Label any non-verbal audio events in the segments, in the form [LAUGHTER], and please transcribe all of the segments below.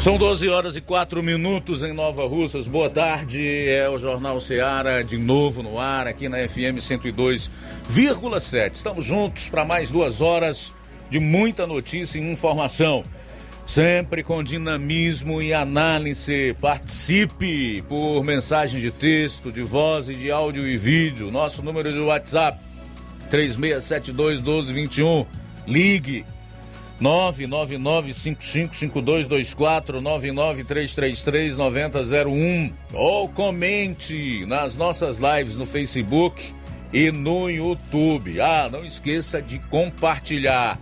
São 12 horas e 4 minutos em Nova Russas. Boa tarde. É o Jornal Ceará de novo no ar aqui na FM 102,7. Estamos juntos para mais duas horas de muita notícia e informação. Sempre com dinamismo e análise. Participe por mensagem de texto, de voz e de áudio e vídeo. Nosso número de WhatsApp 3672 1221. Ligue 999555224 993339001 ou comente nas nossas lives no Facebook e no YouTube. Ah, não esqueça de compartilhar.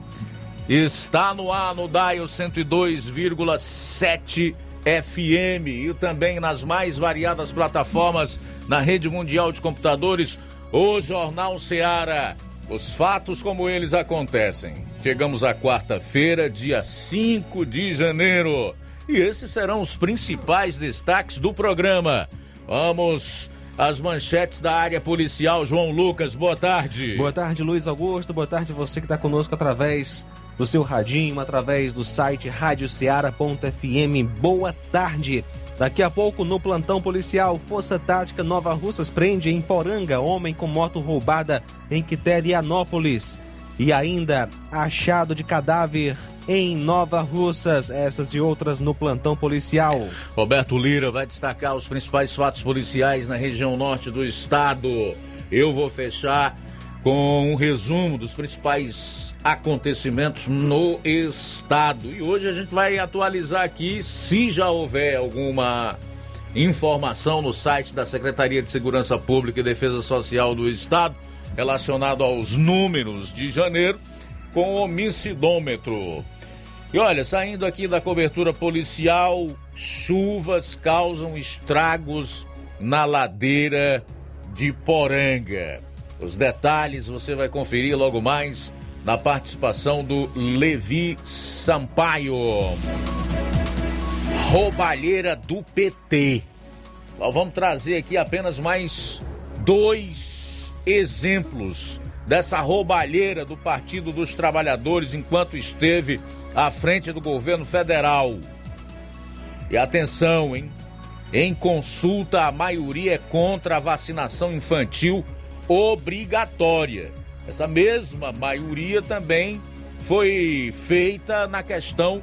Está no ar no Dial 102,7 FM e também nas mais variadas plataformas na rede mundial de computadores, o Jornal Ceará. Os fatos como eles acontecem. Chegamos à quarta-feira, dia 5 de janeiro. E esses serão os principais destaques do programa. Vamos às manchetes da área policial. João Lucas, boa tarde. Boa tarde, Luiz Augusto. Boa tarde você que está conosco através do seu radinho, através do site radioceara.fm. Boa tarde. Daqui a pouco, no plantão policial, Força Tática Nova Russas prende em Poranga homem com moto roubada em Quiterianópolis. E ainda, achado de cadáver em Nova Russas. Essas e outras no plantão policial. Roberto Lira vai destacar os principais fatos policiais na região norte do estado. Eu vou fechar com um resumo dos principais acontecimentos no estado. E hoje a gente vai atualizar aqui, se já houver alguma informação no site da Secretaria de Segurança Pública e Defesa Social do Estado relacionado aos números de janeiro com o homicidômetro. E olha, saindo aqui da cobertura policial, chuvas causam estragos na ladeira de Poranga. Os detalhes você vai conferir logo mais na participação do Levi Sampaio. Roubalheira do PT. Nós vamos trazer aqui apenas mais dois exemplos dessa roubalheira do Partido dos Trabalhadores enquanto esteve à frente do governo federal. E atenção, hein? Em consulta, a maioria é contra a vacinação infantil obrigatória. Essa mesma maioria também foi feita na questão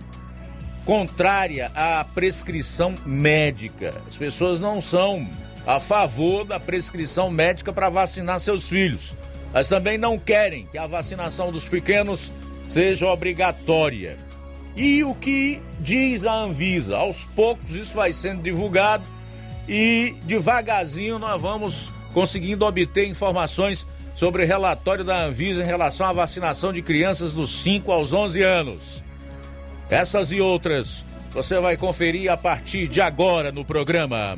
contrária à prescrição médica. As pessoas não são a favor da prescrição médica para vacinar seus filhos, mas também não querem que a vacinação dos pequenos seja obrigatória. E o que diz a Anvisa? Aos poucos isso vai sendo divulgado e devagarzinho nós vamos conseguindo obter informações sobre o relatório da Anvisa em relação à vacinação de crianças dos 5 aos 11 anos. Essas e outras você vai conferir a partir de agora no programa.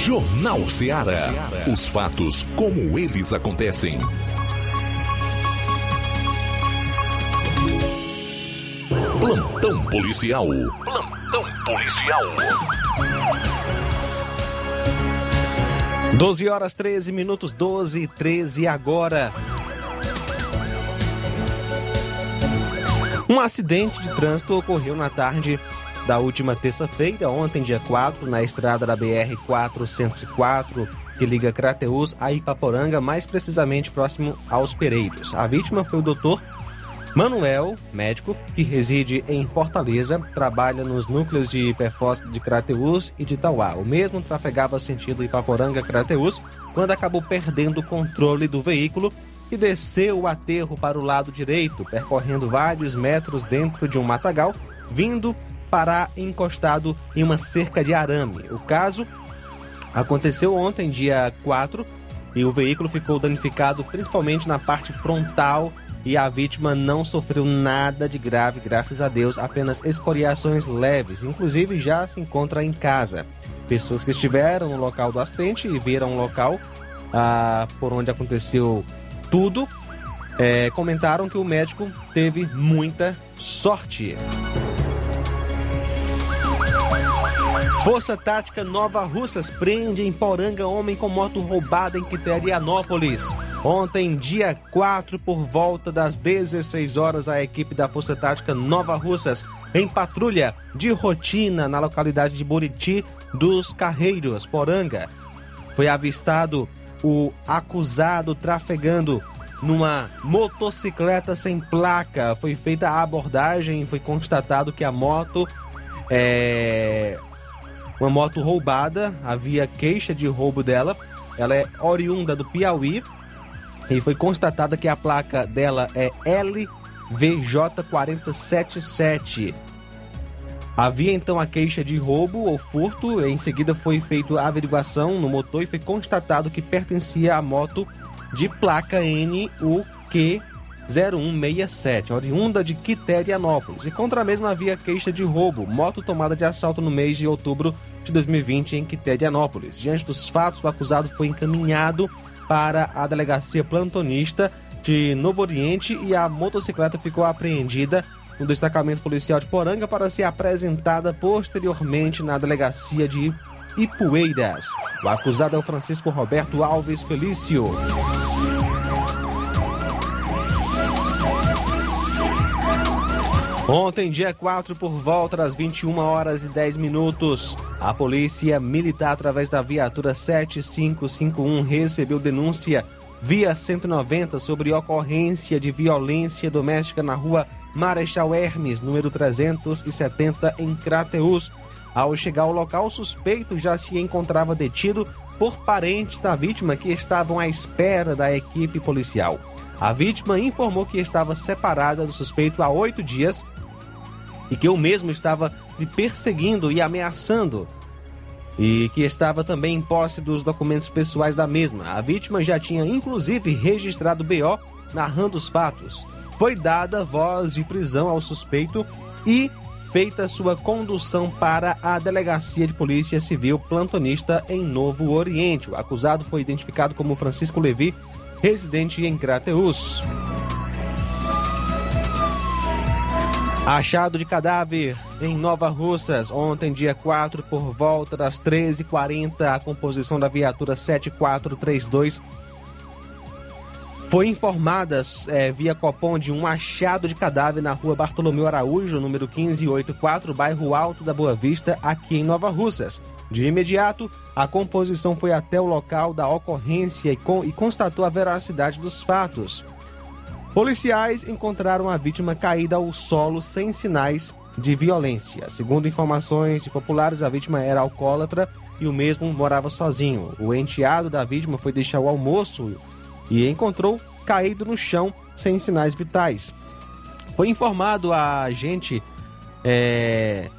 Jornal Ceará. Os fatos como eles acontecem. Plantão policial. Plantão policial. 12 horas 13 minutos, 12 e 13 agora. Um acidente de trânsito ocorreu na tarde da última terça-feira, ontem, dia 4, na estrada da BR-404, que liga Crateus a Ipaporanga, mais precisamente próximo aos Pereiros. A vítima foi o doutor Manuel, médico, que reside em Fortaleza, trabalha nos núcleos de Hiperfósforo de Crateús e de Tauá. O mesmo trafegava sentido Ipaporanga Crateús quando acabou perdendo o controle do veículo e desceu o aterro para o lado direito, percorrendo vários metros dentro de um matagal, vindo parar encostado em uma cerca de arame. O caso aconteceu ontem, dia 4, e o veículo ficou danificado principalmente na parte frontal e a vítima não sofreu nada de grave, graças a Deus, apenas escoriações leves, inclusive já se encontra em casa. Pessoas que estiveram no local do acidente e viram o local ah, por onde aconteceu tudo, é, comentaram que o médico teve muita sorte. Força Tática Nova Russas prende em Poranga homem com moto roubada em Quiterianópolis. Ontem, dia 4, por volta das 16 horas, a equipe da Força Tática Nova Russas, em patrulha de rotina na localidade de Buriti dos Carreiros, Poranga, foi avistado o acusado trafegando numa motocicleta sem placa. Foi feita a abordagem e foi constatado que a moto é uma moto roubada, havia queixa de roubo dela. Ela é oriunda do Piauí e foi constatada que a placa dela é LVJ477. Havia então a queixa de roubo ou furto, em seguida foi feita a averiguação no motor e foi constatado que pertencia à moto de placa NUQ 0167, oriunda de Quiterianópolis. E contra a mesma havia queixa de roubo, moto tomada de assalto no mês de outubro de 2020 em Quiterianópolis. Diante dos fatos, o acusado foi encaminhado para a delegacia plantonista de Novo Oriente e a motocicleta ficou apreendida no destacamento policial de Poranga para ser apresentada posteriormente na delegacia de Ipueiras. O acusado é o Francisco Roberto Alves Felício. Ontem, dia 4, por volta das 21 horas e 10 minutos, a Polícia Militar, através da viatura 7551, recebeu denúncia via 190 sobre ocorrência de violência doméstica na rua Marechal Hermes, número 370, em Crateus. Ao chegar ao local, o suspeito já se encontrava detido por parentes da vítima que estavam à espera da equipe policial. A vítima informou que estava separada do suspeito há oito dias e que o mesmo estava lhe perseguindo e ameaçando e que estava também em posse dos documentos pessoais da mesma. A vítima já tinha inclusive registrado BO narrando os fatos. Foi dada voz de prisão ao suspeito e feita sua condução para a Delegacia de Polícia Civil plantonista em Novo Oriente. O acusado foi identificado como Francisco Levi, residente em Crateus. Achado de cadáver em Nova Russas, ontem, dia 4, por volta das 13h40, a composição da viatura 7432 foi informada é, via Copom de um achado de cadáver na rua Bartolomeu Araújo, número 1584, bairro Alto da Boa Vista, aqui em Nova Russas. De imediato, a composição foi até o local da ocorrência e, e constatou a veracidade dos fatos. Policiais encontraram a vítima caída ao solo sem sinais de violência. Segundo informações populares, a vítima era alcoólatra e o mesmo morava sozinho. O enteado da vítima foi deixar o almoço e encontrou caído no chão sem sinais vitais. Foi informado a agente é,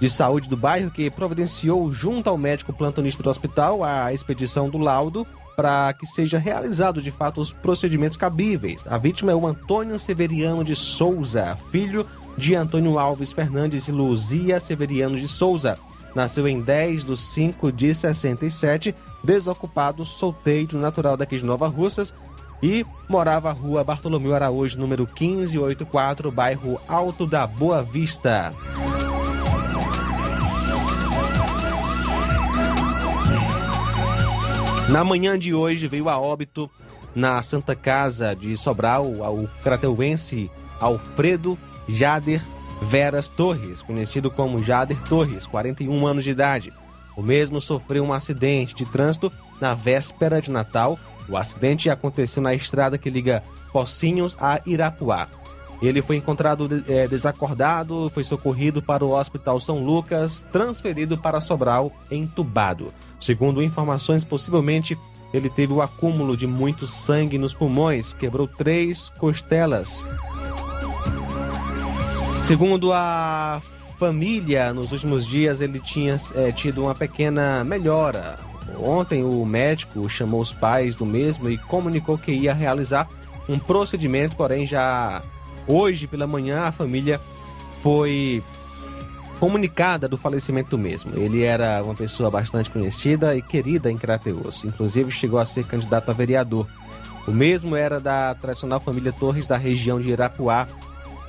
de saúde do bairro que providenciou junto ao médico plantonista do hospital a expedição do laudo para que seja realizado de fato os procedimentos cabíveis. A vítima é o Antônio Severiano de Souza, filho de Antônio Alves Fernandes e Luzia Severiano de Souza. Nasceu em 10 de 5 de 67, desocupado, solteiro, natural daqui de Nova Russas e morava na rua Bartolomeu Araújo, número 1584, bairro Alto da Boa Vista. Na manhã de hoje veio a óbito na Santa Casa de Sobral ao crateuense Alfredo Jader Veras Torres, conhecido como Jader Torres, 41 anos de idade. O mesmo sofreu um acidente de trânsito na véspera de Natal. O acidente aconteceu na estrada que liga Pocinhos a Irapuá. Ele foi encontrado é, desacordado, foi socorrido para o Hospital São Lucas, transferido para Sobral, entubado. Segundo informações, possivelmente ele teve o acúmulo de muito sangue nos pulmões, quebrou três costelas. Segundo a família, nos últimos dias ele tinha é, tido uma pequena melhora. Ontem o médico chamou os pais do mesmo e comunicou que ia realizar um procedimento, porém já hoje pela manhã a família foi comunicada do falecimento mesmo. Ele era uma pessoa bastante conhecida e querida em Crateus, inclusive chegou a ser candidato a vereador. O mesmo era da tradicional família Torres da região de Irapuá.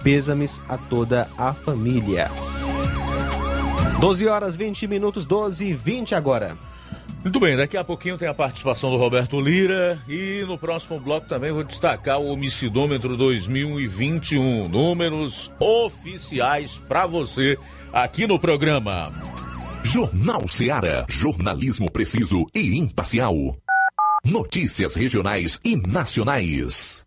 Pêsames a toda a família. 12 horas 20 minutos, 12 e 20 agora. Muito bem, daqui a pouquinho tem a participação do Roberto Lira e no próximo bloco também vou destacar o Homicidômetro 2021. Números oficiais para você aqui no programa. Jornal Seara. Jornalismo preciso e imparcial. Notícias regionais e nacionais.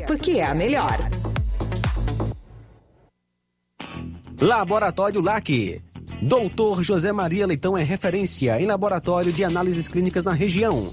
porque é a melhor. Laboratório LAC. Doutor José Maria Leitão é referência em laboratório de análises clínicas na região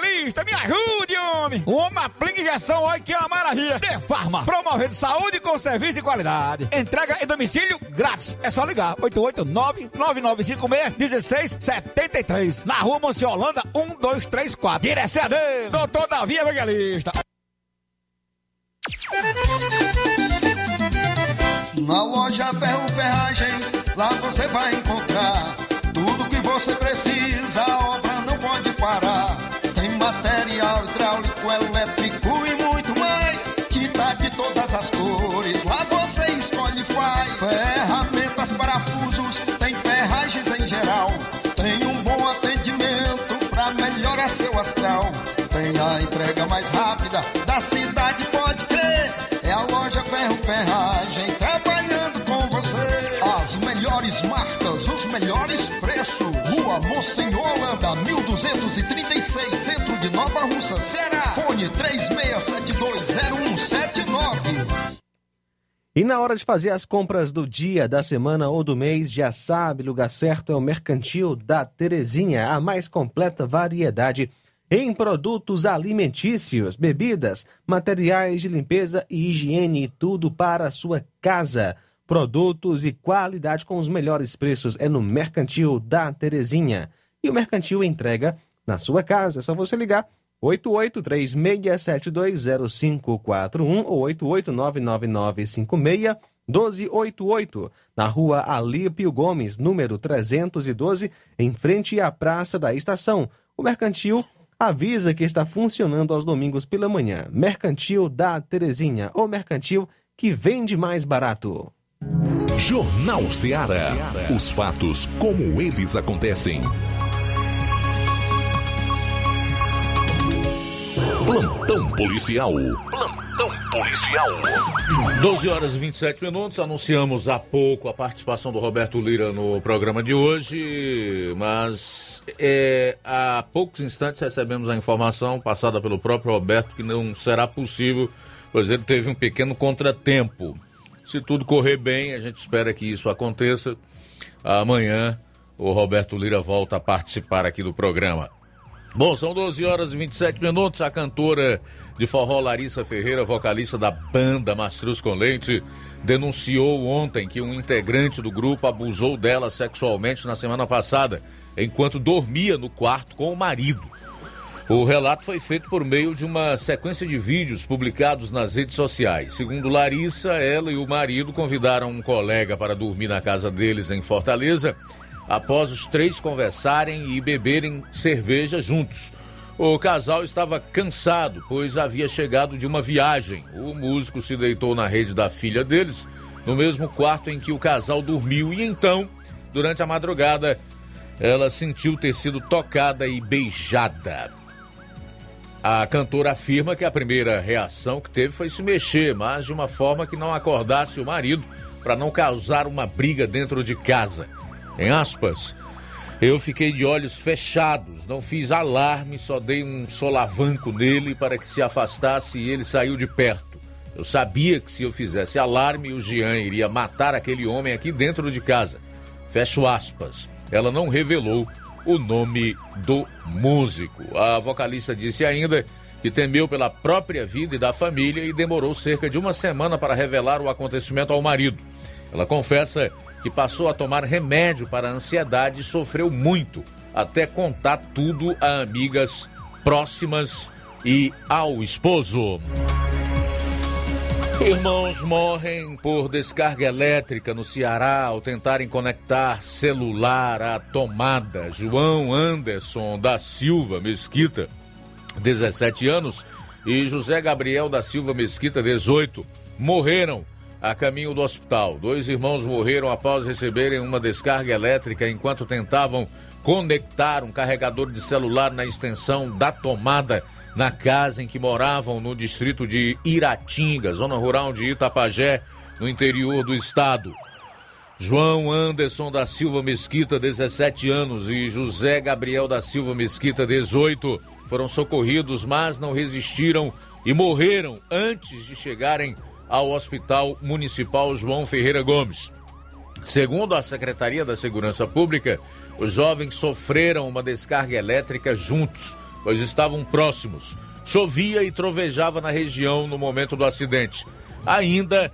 me ajude, homem. Uma aplica injeção, olha que é uma maravilha. De Farma, promovendo saúde com serviço de qualidade. Entrega em domicílio grátis. É só ligar, 889-9956-1673. Na rua Monsiolanda, 1234. Direção dele, doutor Davi Evangelista. Na loja Ferro Ferragens, lá você vai encontrar tudo que você precisa, da cidade, pode crer. É a loja Ferro Ferragem trabalhando com você. As melhores marcas, os melhores preços. Rua Monsenhor Holanda, 1236, centro de Nova Russa, Ceará. Fone 36720179. E na hora de fazer as compras do dia, da semana ou do mês, já sabe, lugar certo é o Mercantil da Terezinha, a mais completa variedade em produtos alimentícios, bebidas, materiais de limpeza e higiene, tudo para a sua casa. Produtos e qualidade com os melhores preços é no Mercantil da Terezinha. E o Mercantil entrega na sua casa. É só você ligar 8836720541 ou 88999561288, na rua Alípio Gomes, número 312, em frente à Praça da Estação. O Mercantil avisa que está funcionando aos domingos pela manhã. Mercantil da Terezinha, o mercantil que vende mais barato. Jornal Ceará. Os fatos como eles acontecem. Plantão policial. Plantão policial. 12 horas e 27 minutos. Anunciamos há pouco a participação do Roberto Lira no programa de hoje, mas é, há poucos instantes recebemos a informação passada pelo próprio Roberto que não será possível, pois ele teve um pequeno contratempo. Se tudo correr bem, a gente espera que isso aconteça. Amanhã o Roberto Lira volta a participar aqui do programa. Bom, são 12 horas e 27 minutos. A cantora de forró Larissa Ferreira, vocalista da banda Mastruz com Leite, denunciou ontem que um integrante do grupo abusou dela sexualmente na semana passada, enquanto dormia no quarto com o marido. O relato foi feito por meio de uma sequência de vídeos publicados nas redes sociais. Segundo Larissa, ela e o marido convidaram um colega para dormir na casa deles em Fortaleza após os três conversarem e beberem cerveja juntos. O casal estava cansado, pois havia chegado de uma viagem. O músico se deitou na rede da filha deles, no mesmo quarto em que o casal dormiu, e então, durante a madrugada, ela sentiu ter sido tocada e beijada. A cantora afirma que a primeira reação que teve foi se mexer, mas de uma forma que não acordasse o marido para não causar uma briga dentro de casa. Em aspas, eu fiquei de olhos fechados, não fiz alarme, só dei um solavanco nele para que se afastasse e ele saiu de perto. Eu sabia que se eu fizesse alarme, o Jean iria matar aquele homem aqui dentro de casa. Fecho aspas. Ela não revelou o nome do músico. A vocalista disse ainda que temeu pela própria vida e da família e demorou cerca de uma semana para revelar o acontecimento ao marido. Ela confessa que passou a tomar remédio para a ansiedade e sofreu muito até contar tudo a amigas próximas e ao esposo. Irmãos morrem por descarga elétrica no Ceará ao tentarem conectar celular à tomada. João Anderson da Silva Mesquita, 17 anos, e José Gabriel da Silva Mesquita, 18, morreram a caminho do hospital. Dois irmãos morreram após receberem uma descarga elétrica enquanto tentavam conectar um carregador de celular na extensão da tomada na casa em que moravam no distrito de Iratinga, zona rural de Itapajé, no interior do estado. João Anderson da Silva Mesquita, 17 anos, e José Gabriel da Silva Mesquita, 18, foram socorridos, mas não resistiram e morreram antes de chegarem ao Hospital Municipal João Ferreira Gomes. Segundo a Secretaria da Segurança Pública, os jovens sofreram uma descarga elétrica juntos pois estavam próximos. Chovia e trovejava na região no momento do acidente. Ainda,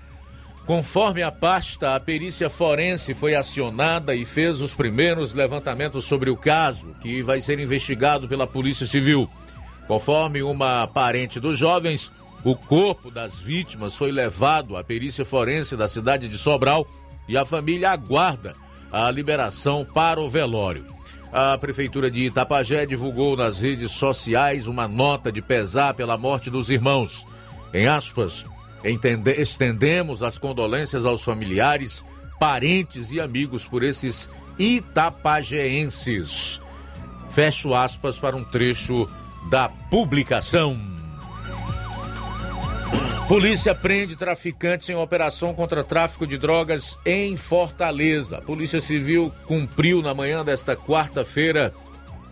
conforme a pasta, a perícia forense foi acionada e fez os primeiros levantamentos sobre o caso, que vai ser investigado pela Polícia Civil. Conforme uma parente dos jovens, o corpo das vítimas foi levado à perícia forense da cidade de Sobral e a família aguarda a liberação para o velório. A Prefeitura de Itapajé divulgou nas redes sociais uma nota de pesar pela morte dos irmãos. Em aspas, estendemos as condolências aos familiares, parentes e amigos por esses itapajeenses. Fecho aspas para um trecho da publicação. Polícia prende traficantes em operação contra tráfico de drogas em Fortaleza. A Polícia Civil cumpriu na manhã desta quarta-feira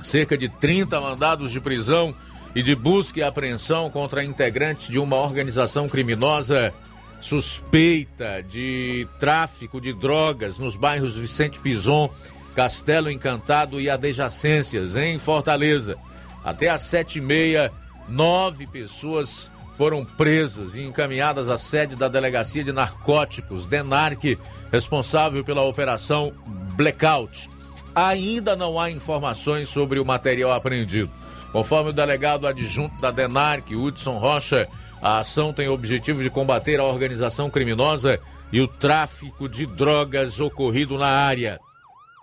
cerca de 30 mandados de prisão e de busca e apreensão contra integrantes de uma organização criminosa suspeita de tráfico de drogas nos bairros Vicente Pison, Castelo Encantado e adjacências em Fortaleza. Até às sete e meia, nove pessoas foram presas e encaminhadas à sede da Delegacia de Narcóticos, DENARC, responsável pela operação Blackout. Ainda não há informações sobre o material apreendido. Conforme o delegado adjunto da DENARC, Hudson Rocha, a ação tem o objetivo de combater a organização criminosa e o tráfico de drogas ocorrido na área.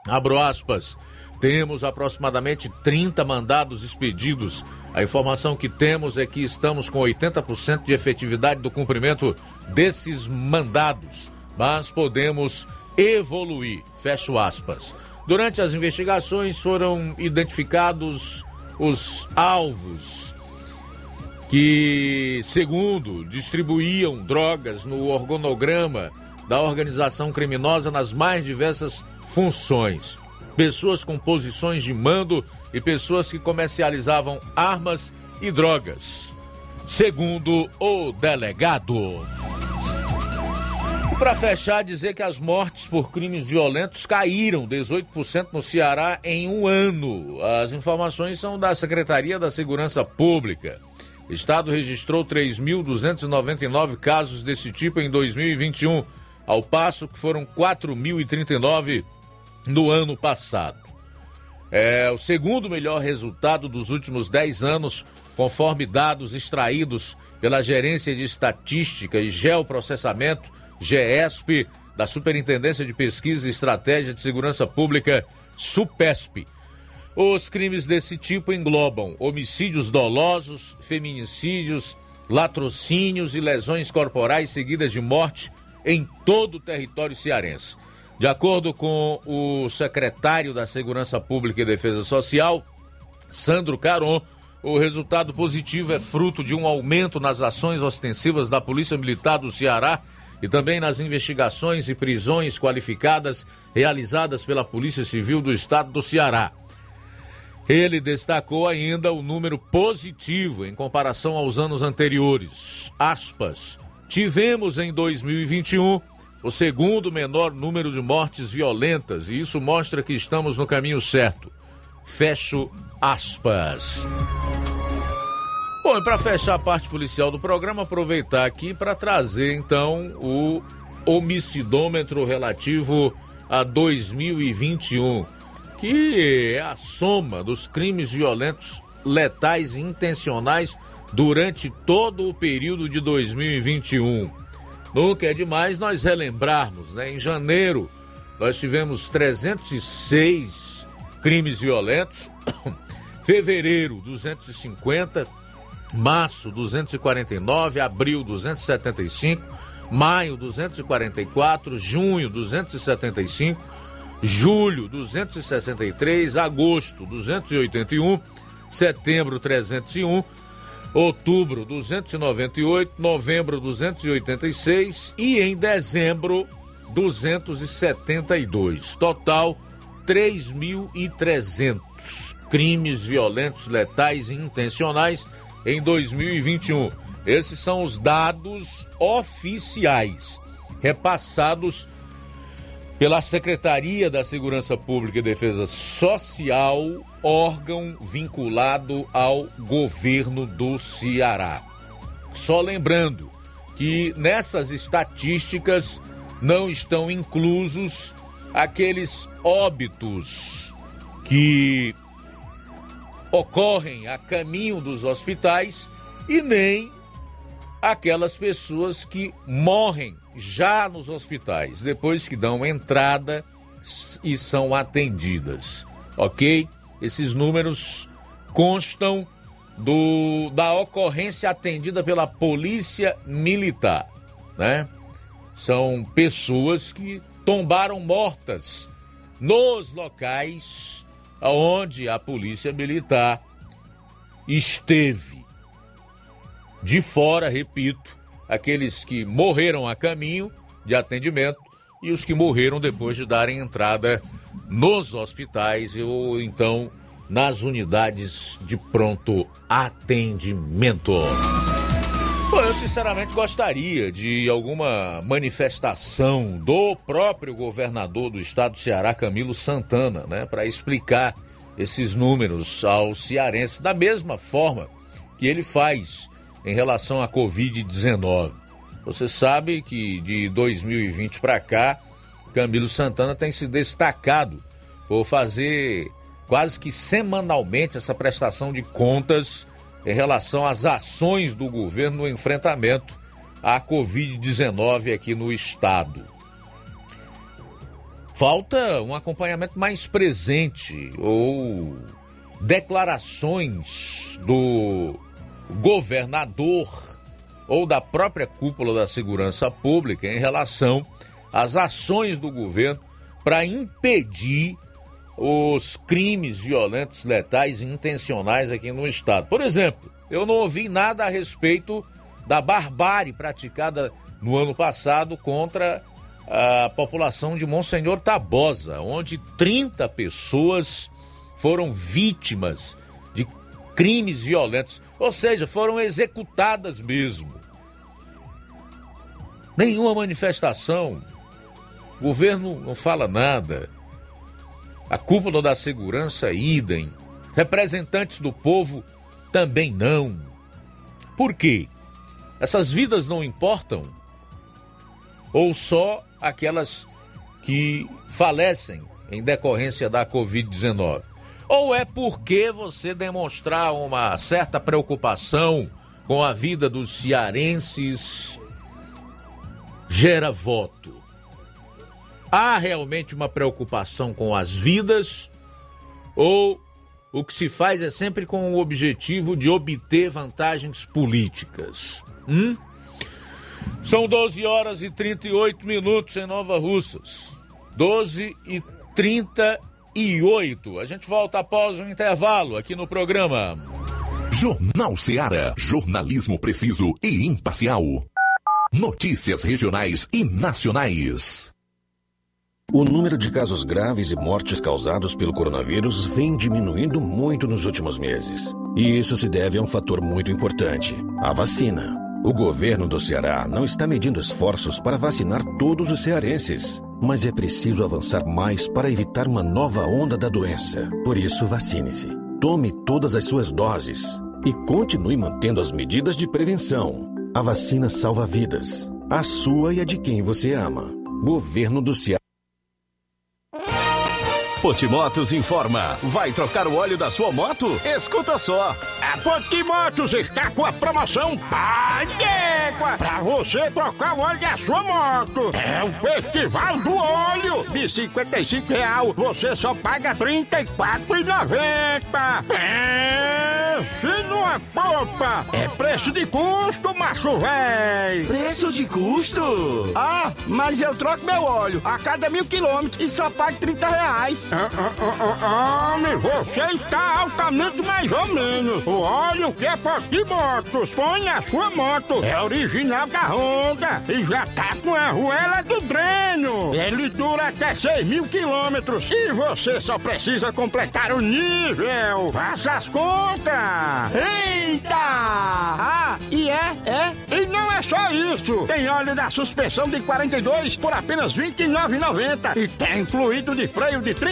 Abro aspas. Temos aproximadamente 30 mandados expedidos. A informação que temos é que estamos com 80% de efetividade do cumprimento desses mandados, mas podemos evoluir. Fecho aspas. Durante as investigações foram identificados os alvos que, segundo, distribuíam drogas no organograma da organização criminosa nas mais diversas funções pessoas com posições de mando e pessoas que comercializavam armas e drogas. Segundo o delegado. Para fechar, dizer que as mortes por crimes violentos caíram 18% no Ceará em um ano. As informações são da Secretaria da Segurança Pública. O Estado registrou 3.299 casos desse tipo em 2021, ao passo que foram 4.039 no ano passado. É o segundo melhor resultado dos últimos 10 anos, conforme dados extraídos pela Gerência de Estatística e Geoprocessamento, GESP, da Superintendência de Pesquisa e Estratégia de Segurança Pública, SUPESP. Os crimes desse tipo englobam homicídios dolosos, feminicídios, latrocínios e lesões corporais seguidas de morte em todo o território cearense. De acordo com o secretário da Segurança Pública e Defesa Social, Sandro Caron, o resultado positivo é fruto de um aumento nas ações ostensivas da Polícia Militar do Ceará e também nas investigações e prisões qualificadas realizadas pela Polícia Civil do Estado do Ceará. Ele destacou ainda o número positivo em comparação aos anos anteriores. Aspas. Tivemos em 2021 o segundo menor número de mortes violentas, e isso mostra que estamos no caminho certo. Fecho aspas. Bom, e para fechar a parte policial do programa, aproveitar aqui para trazer então o homicidômetro relativo a 2021, que é a soma dos crimes violentos letais e intencionais durante todo o período de 2021. Nunca é demais nós relembrarmos, né? Em janeiro, nós tivemos 306 crimes violentos, [COUGHS] fevereiro, 250, março, 249, abril, 275, maio, 244, junho, 275, julho, 263, agosto, 281, setembro, 301 outubro 298, novembro 286 e em dezembro 272. Total 3.300 crimes violentos, letais e intencionais em 2021. Esses são os dados oficiais repassados pela Secretaria da Segurança Pública e Defesa Social, órgão vinculado ao governo do Ceará. Só lembrando que nessas estatísticas não estão inclusos aqueles óbitos que ocorrem a caminho dos hospitais e nem aquelas pessoas que morrem já nos hospitais, depois que dão entrada e são atendidas, ok? Esses números constam do, da ocorrência atendida pela Polícia Militar, né? São pessoas que tombaram mortas nos locais onde a Polícia Militar esteve. De fora, repito, aqueles que morreram a caminho de atendimento e os que morreram depois de darem entrada nos hospitais ou então nas unidades de pronto atendimento. Bom, eu sinceramente gostaria de alguma manifestação do próprio governador do estado do Ceará, Camilo Santana, né, para explicar esses números aos cearenses da mesma forma que ele faz em relação à Covid-19. Você sabe que de 2020 para cá, Camilo Santana tem se destacado por fazer quase que semanalmente essa prestação de contas em relação às ações do governo no enfrentamento à Covid-19 aqui no estado. Falta um acompanhamento mais presente ou declarações do governador ou da própria cúpula da segurança pública em relação às ações do governo para impedir os crimes violentos, letais e intencionais aqui no estado. Por exemplo, eu não ouvi nada a respeito da barbárie praticada no ano passado contra a população de Monsenhor Tabosa, onde 30 pessoas foram vítimas crimes violentos, ou seja, foram executadas mesmo. Nenhuma manifestação, o governo não fala nada. A cúpula da segurança, idem. Representantes do povo, também não. Por quê? Essas vidas não importam? Ou só aquelas que falecem em decorrência da Covid-19? Ou é porque você demonstrar uma certa preocupação com a vida dos cearenses gera voto? Há realmente uma preocupação com as vidas ou o que se faz é sempre com o objetivo de obter vantagens políticas? Hum? São 12 horas e 38 minutos em Nova Russas. 12 e 38 e oito. A gente volta após o um intervalo aqui no programa. Jornal Seara. Jornalismo preciso e imparcial. Notícias regionais e nacionais. O número de casos graves e mortes causados pelo coronavírus vem diminuindo muito nos últimos meses. E isso se deve a um fator muito importante: a vacina. O governo do Ceará não está medindo esforços para vacinar todos os cearenses mas é preciso avançar mais para evitar uma nova onda da doença. Por isso, vacine-se. Tome todas as suas doses e continue mantendo as medidas de prevenção. A vacina salva vidas, a sua e a de quem você ama. Governo do Ceará. Potimotos informa. Vai trocar o óleo da sua moto? Escuta só. A Potimotos está com a promoção Pai d'Égua para você trocar o óleo da sua moto. É o Festival do Óleo. De 55 real, você só paga R$ 34,90. Pense numa popa. É preço de custo, macho véi. Preço de custo? Ah, mas eu troco meu óleo a cada mil quilômetros e só pago 30 reais. Ah, ah, ah, Homem, você está altamente mais ou menos. O óleo que é Potimotos põe na sua moto. É original da Honda e já tá com a arruela do dreno. Ele dura até 6 mil quilômetros e você só precisa completar o nível. Faça as contas. Eita! Ah, e é, é? E não é só isso. Tem óleo da suspensão de 42 por apenas R$ 29,90 e tem fluido de freio de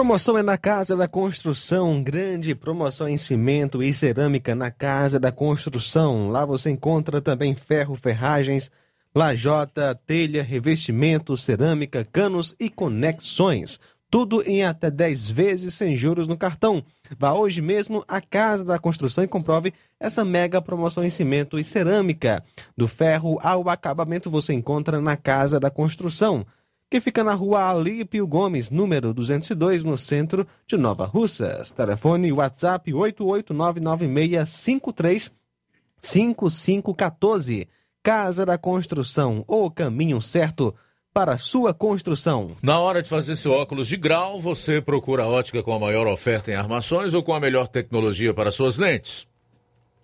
Promoção é na Casa da Construção, grande promoção em cimento e cerâmica na Casa da Construção. Lá você encontra também ferro, ferragens, lajota, telha, revestimento, cerâmica, canos e conexões. Tudo em até 10 vezes sem juros no cartão. Vá hoje mesmo à Casa da Construção e comprove essa mega promoção em cimento e cerâmica. Do ferro ao acabamento você encontra na Casa da Construção, que fica na rua Alípio Gomes, número 202, no centro de Nova Russas. Telefone WhatsApp 8899653 5514. Casa da Construção, o caminho certo para sua construção. Na hora de fazer seu óculos de grau, você procura a ótica com a maior oferta em armações ou com a melhor tecnologia para suas lentes.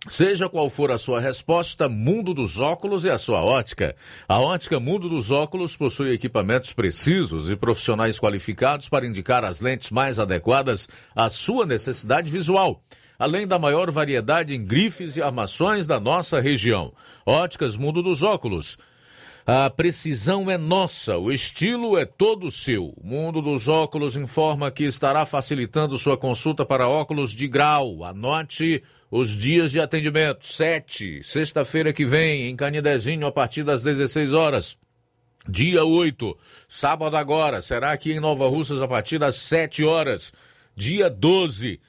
Seja qual for a sua resposta, Mundo dos Óculos é a sua ótica. A ótica Mundo dos Óculos possui equipamentos precisos e profissionais qualificados para indicar as lentes mais adequadas à sua necessidade visual além da maior variedade em grifes e armações da nossa região. Óticas Mundo dos Óculos. A precisão é nossa, o estilo é todo seu. Mundo dos Óculos informa que estará facilitando sua consulta para óculos de grau. Anote os dias de atendimento. 7, sexta-feira que vem, em Canidezinho, a partir das 16 horas. Dia 8, sábado agora, será aqui em Nova Russas a partir das 7 horas. Dia 12,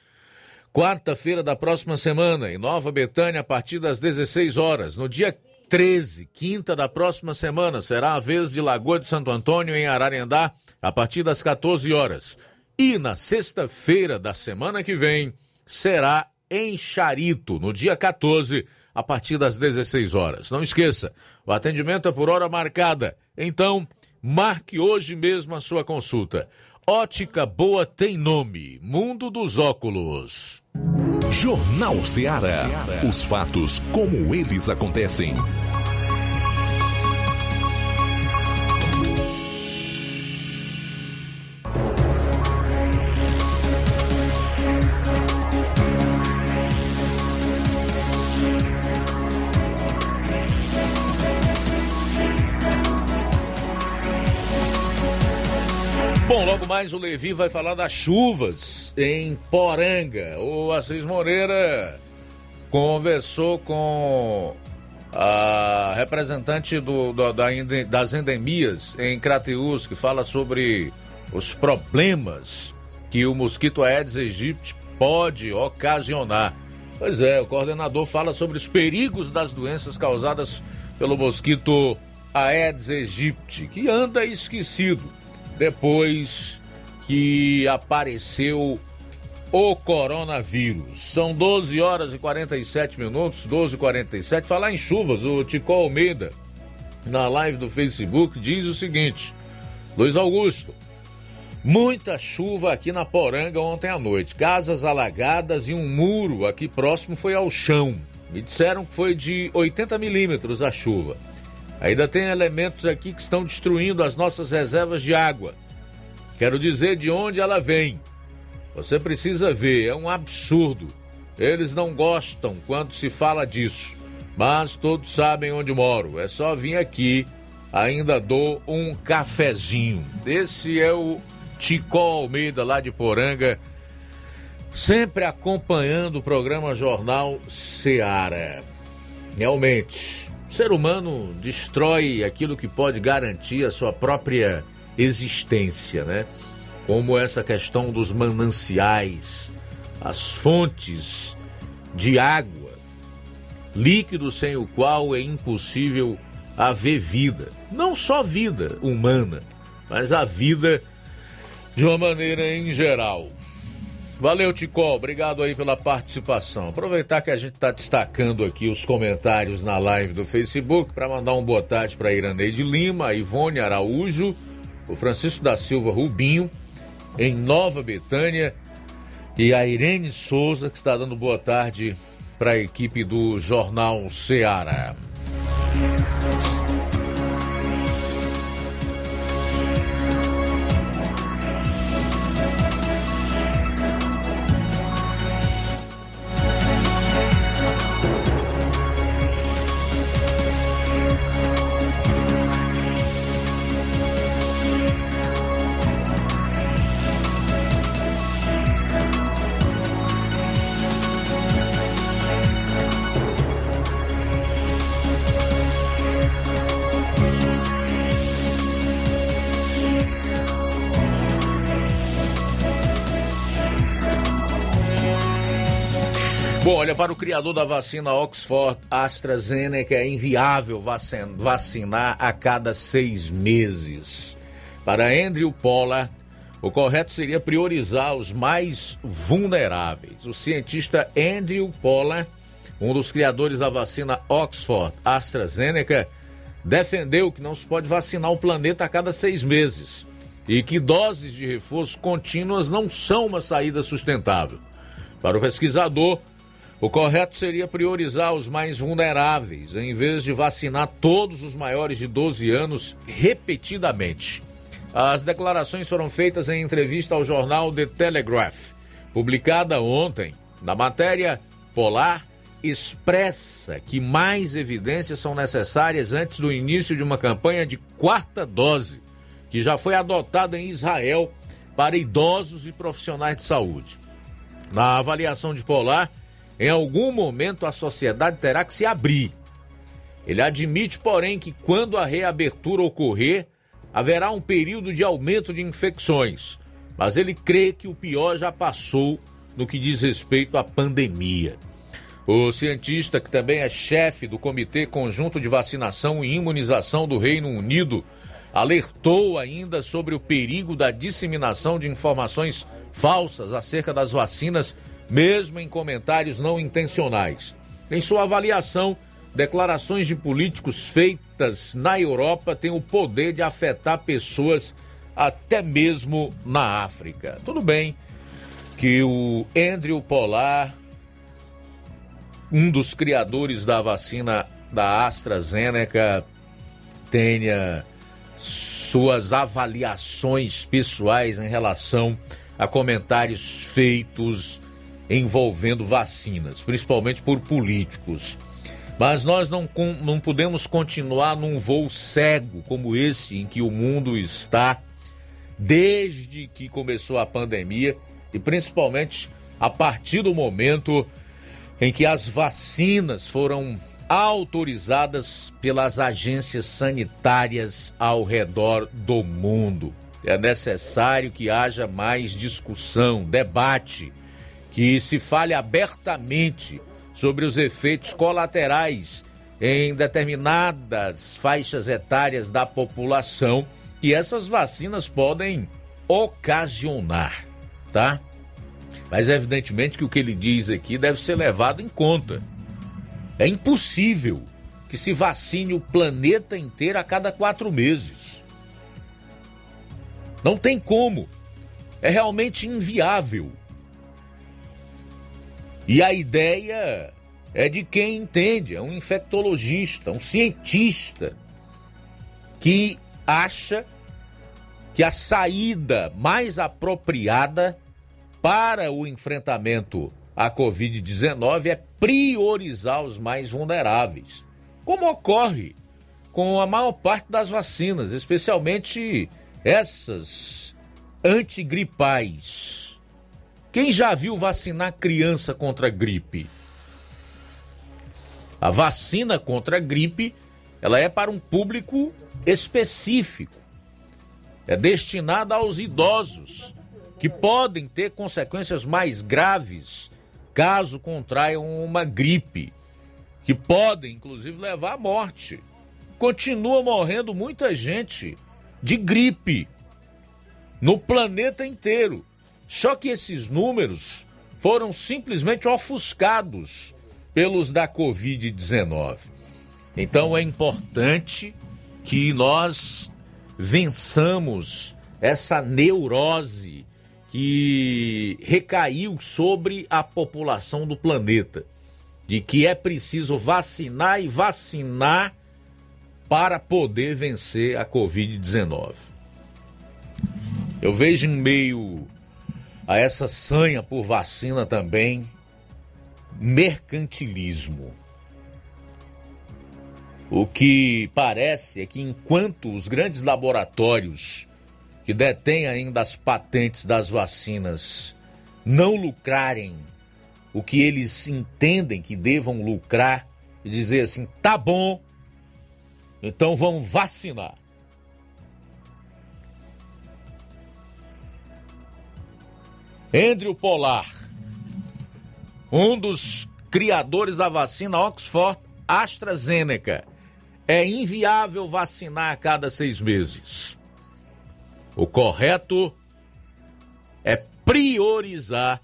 quarta-feira da próxima semana, em Nova Betânia, a partir das 16 horas. No dia 13, quinta da próxima semana, será a vez de Lagoa de Santo Antônio, em Ararendá, a partir das 14 horas. E na sexta-feira da semana que vem, será em Charito, no dia 14, a partir das 16 horas. Não esqueça, o atendimento é por hora marcada. Então, marque hoje mesmo a sua consulta. Ótica Boa tem nome: Mundo dos Óculos. Jornal Ceará. Os fatos como eles acontecem. Mais o Levi vai falar das chuvas em Poranga. O Assis Moreira conversou com a representante do, do, da, das endemias em Crateus, que fala sobre os problemas que o mosquito Aedes aegypti pode ocasionar. Pois é, o coordenador fala sobre os perigos das doenças causadas pelo mosquito Aedes aegypti, que anda esquecido depois que apareceu o coronavírus. São 12 horas e 47 minutos, 12 e 47. Falar em chuvas, o Tico Almeida, na live do Facebook, diz o seguinte: Luiz Augusto, muita chuva aqui na Poranga ontem à noite. Casas alagadas e um muro aqui próximo foi ao chão. Me disseram que foi de 80 milímetros a chuva. Ainda tem elementos aqui que estão destruindo as nossas reservas de água. Quero dizer de onde ela vem. Você precisa ver, é um absurdo. Eles não gostam quando se fala disso, mas todos sabem onde moro. É só vir aqui, ainda dou um cafezinho. Esse é o Ticó Almeida lá de Poranga, sempre acompanhando o programa Jornal Seara. Realmente, o ser humano destrói aquilo que pode garantir a sua própria existência, né? Como essa questão dos mananciais, as fontes de água, líquido sem o qual é impossível haver vida. Não só vida humana, mas a vida de uma maneira em geral. Valeu, Ticó. Obrigado aí pela participação. Aproveitar que a gente está destacando aqui os comentários na live do Facebook para mandar um boa tarde para Iraneide Lima, Ivone Araújo, o Francisco da Silva Rubinho, em Nova Betânia, e a Irene Souza, que está dando boa tarde para a equipe do Jornal Ceará. Para o criador da vacina Oxford AstraZeneca é inviável vacinar a cada seis meses. Para Andrew Pollard, o correto seria priorizar os mais vulneráveis. O cientista Andrew Pollard, um dos criadores da vacina Oxford AstraZeneca, defendeu que não se pode vacinar o planeta a cada seis meses e que doses de reforço contínuas não são uma saída sustentável. Para o pesquisador, o correto seria priorizar os mais vulneráveis, em vez de vacinar todos os maiores de 12 anos repetidamente. As declarações foram feitas em entrevista ao jornal The Telegraph, publicada ontem. Na matéria, Polar expressa que mais evidências são necessárias antes do início de uma campanha de quarta dose, que já foi adotada em Israel para idosos e profissionais de saúde. Na avaliação de Polar, em algum momento a sociedade terá que se abrir. Ele admite, porém, que quando a reabertura ocorrer, haverá um período de aumento de infecções, mas ele crê que o pior já passou no que diz respeito à pandemia. O cientista, que também é chefe do Comitê Conjunto de Vacinação e Imunização do Reino Unido, alertou ainda sobre o perigo da disseminação de informações falsas acerca das vacinas mesmo em comentários não intencionais. Em sua avaliação, declarações de políticos feitas na Europa têm o poder de afetar pessoas até mesmo na África. Tudo bem que o Andrew Polar, um dos criadores da vacina da AstraZeneca, tenha suas avaliações pessoais em relação a comentários feitos envolvendo vacinas, principalmente por políticos. Mas nós não, não podemos continuar num voo cego como esse em que o mundo está desde que começou a pandemia e principalmente a partir do momento em que as vacinas foram autorizadas pelas agências sanitárias ao redor do mundo. É necessário que haja mais discussão, debate que se fale abertamente sobre os efeitos colaterais em determinadas faixas etárias da população que essas vacinas podem ocasionar, tá? Mas evidentemente que o que ele diz aqui deve ser levado em conta. É impossível que se vacine o planeta inteiro a cada quatro meses. Não tem como. É realmente inviável. E a ideia é de quem entende, é um infectologista, um cientista que acha que a saída mais apropriada para o enfrentamento à Covid-19 é priorizar os mais vulneráveis, como ocorre com a maior parte das vacinas, especialmente essas antigripais. Quem já viu vacinar criança contra gripe? A vacina contra a gripe, ela é para um público específico. É destinada aos idosos, que podem ter consequências mais graves caso contraiam uma gripe, que podem inclusive levar à morte. Continua morrendo muita gente de gripe no planeta inteiro. Só que esses números foram simplesmente ofuscados pelos da Covid-19. Então é importante que nós vençamos essa neurose que recaiu sobre a população do planeta, de que é preciso vacinar e vacinar para poder vencer a Covid-19. Eu vejo em meio a essa sanha por vacina também mercantilismo. O que parece é que enquanto os grandes laboratórios que detêm ainda as patentes das vacinas não lucrarem o que eles entendem que devam lucrar e dizer assim, tá bom, então vamos vacinar. Andrew Polar, um dos criadores da vacina Oxford AstraZeneca. É inviável vacinar a cada seis meses. O correto é priorizar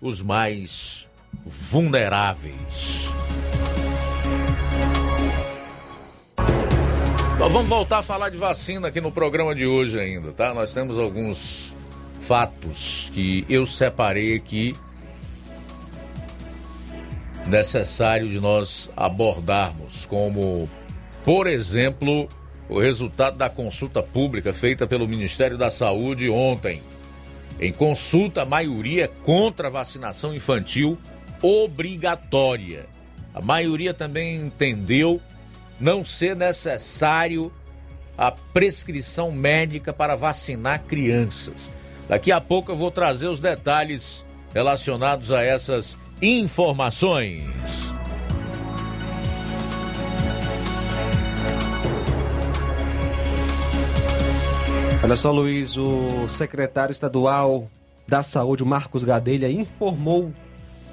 os mais vulneráveis. Nós vamos voltar a falar de vacina aqui no programa de hoje ainda, tá? Nós temos alguns fatos que eu separei aqui necessário de nós abordarmos, como, por exemplo, o resultado da consulta pública feita pelo Ministério da Saúde ontem. Em consulta, a maioria é contra a vacinação infantil obrigatória. A maioria também entendeu não ser necessário a prescrição médica para vacinar crianças. Daqui a pouco eu vou trazer os detalhes relacionados a essas informações. Olha só, Luiz, o secretário estadual da Saúde, Marcos Gadelha, informou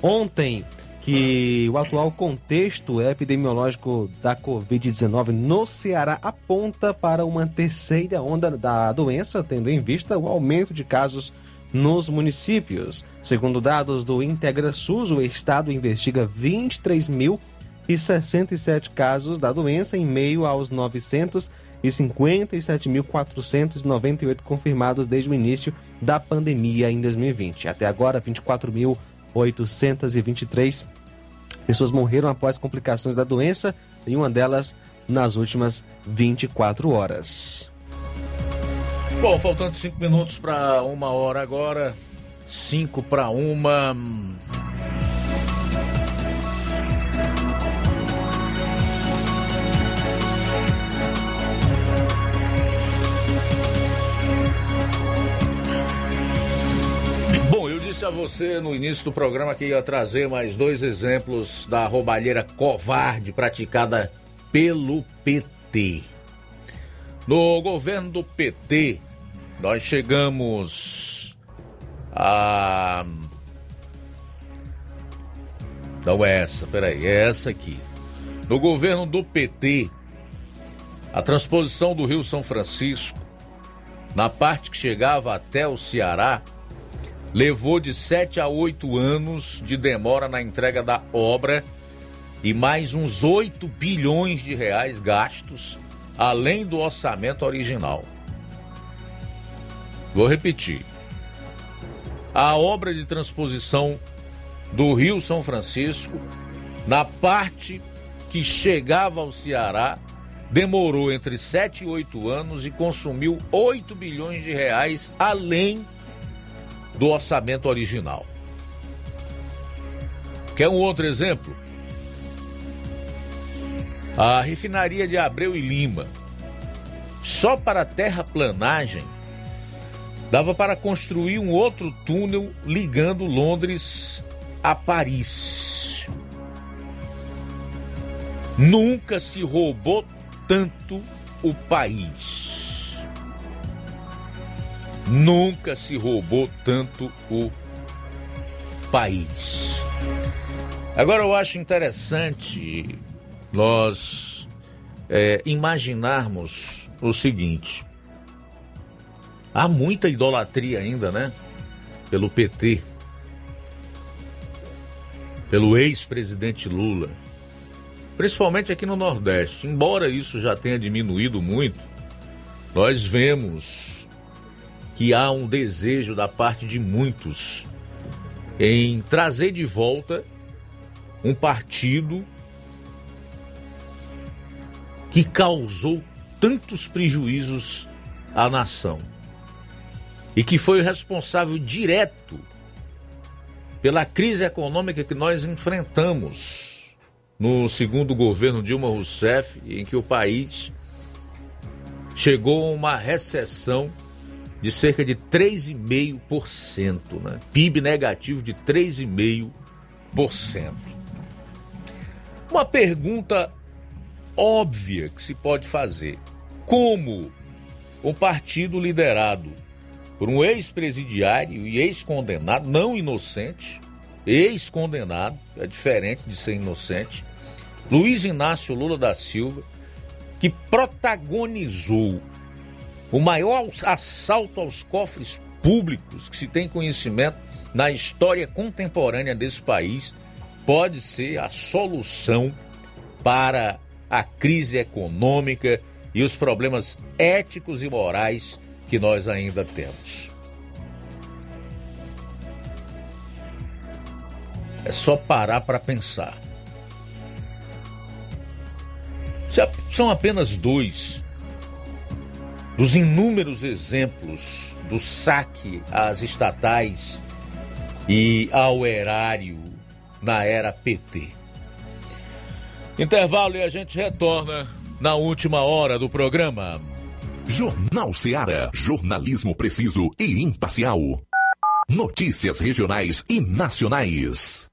ontem que o atual contexto epidemiológico da Covid-19 no Ceará aponta para uma terceira onda da doença, tendo em vista o aumento de casos nos municípios. Segundo dados do IntegraSUS, o estado investiga 23.067 casos da doença em meio aos 957.498 confirmados desde o início da pandemia em 2020. Até agora, 24.823 pessoas morreram após complicações da doença e uma delas nas últimas 24 horas. Bom, faltando cinco minutos para uma hora agora. Cinco para uma. Disse a você no início do programa que ia trazer mais dois exemplos da roubalheira covarde praticada pelo PT. No governo do PT, nós chegamos a. Não é essa, peraí, é essa aqui. No governo do PT, a transposição do Rio São Francisco, na parte que chegava até o Ceará, levou de 7 a 8 anos de demora na entrega da obra e mais uns 8 bilhões de reais gastos, além do orçamento original. Vou repetir. A obra de transposição do Rio São Francisco, na parte que chegava ao Ceará, demorou entre 7 e 8 anos e consumiu 8 bilhões de reais além do orçamento original. Quer um outro exemplo? A refinaria de Abreu e Lima. Só para terraplanagem dava para construir um outro túnel ligando Londres a Paris. Nunca se roubou tanto o país. Nunca se roubou tanto o país. Agora eu acho interessante nós é, imaginarmos o seguinte: Há muita idolatria ainda, né? Pelo PT. Pelo ex-presidente Lula. Principalmente aqui no Nordeste. Embora isso já tenha diminuído muito, nós vemos que há um desejo da parte de muitos em trazer de volta um partido que causou tantos prejuízos à nação e que foi o responsável direto pela crise econômica que nós enfrentamos no segundo governo Dilma Rousseff, em que o país chegou a uma recessão de cerca de 3,5%, né? PIB negativo de 3,5%. Uma pergunta óbvia que se pode fazer: como um partido liderado por um ex-presidiário e ex-condenado, não inocente, ex-condenado, é diferente de ser inocente, Luiz Inácio Lula da Silva, que protagonizou o maior assalto aos cofres públicos que se tem conhecimento na história contemporânea desse país, pode ser a solução para a crise econômica e os problemas éticos e morais que nós ainda temos. É só parar para pensar. São apenas dois dos inúmeros exemplos do saque às estatais e ao erário na era PT. Intervalo e a gente retorna na última hora do programa. Jornal Seara. Jornalismo preciso e imparcial. Notícias regionais e nacionais.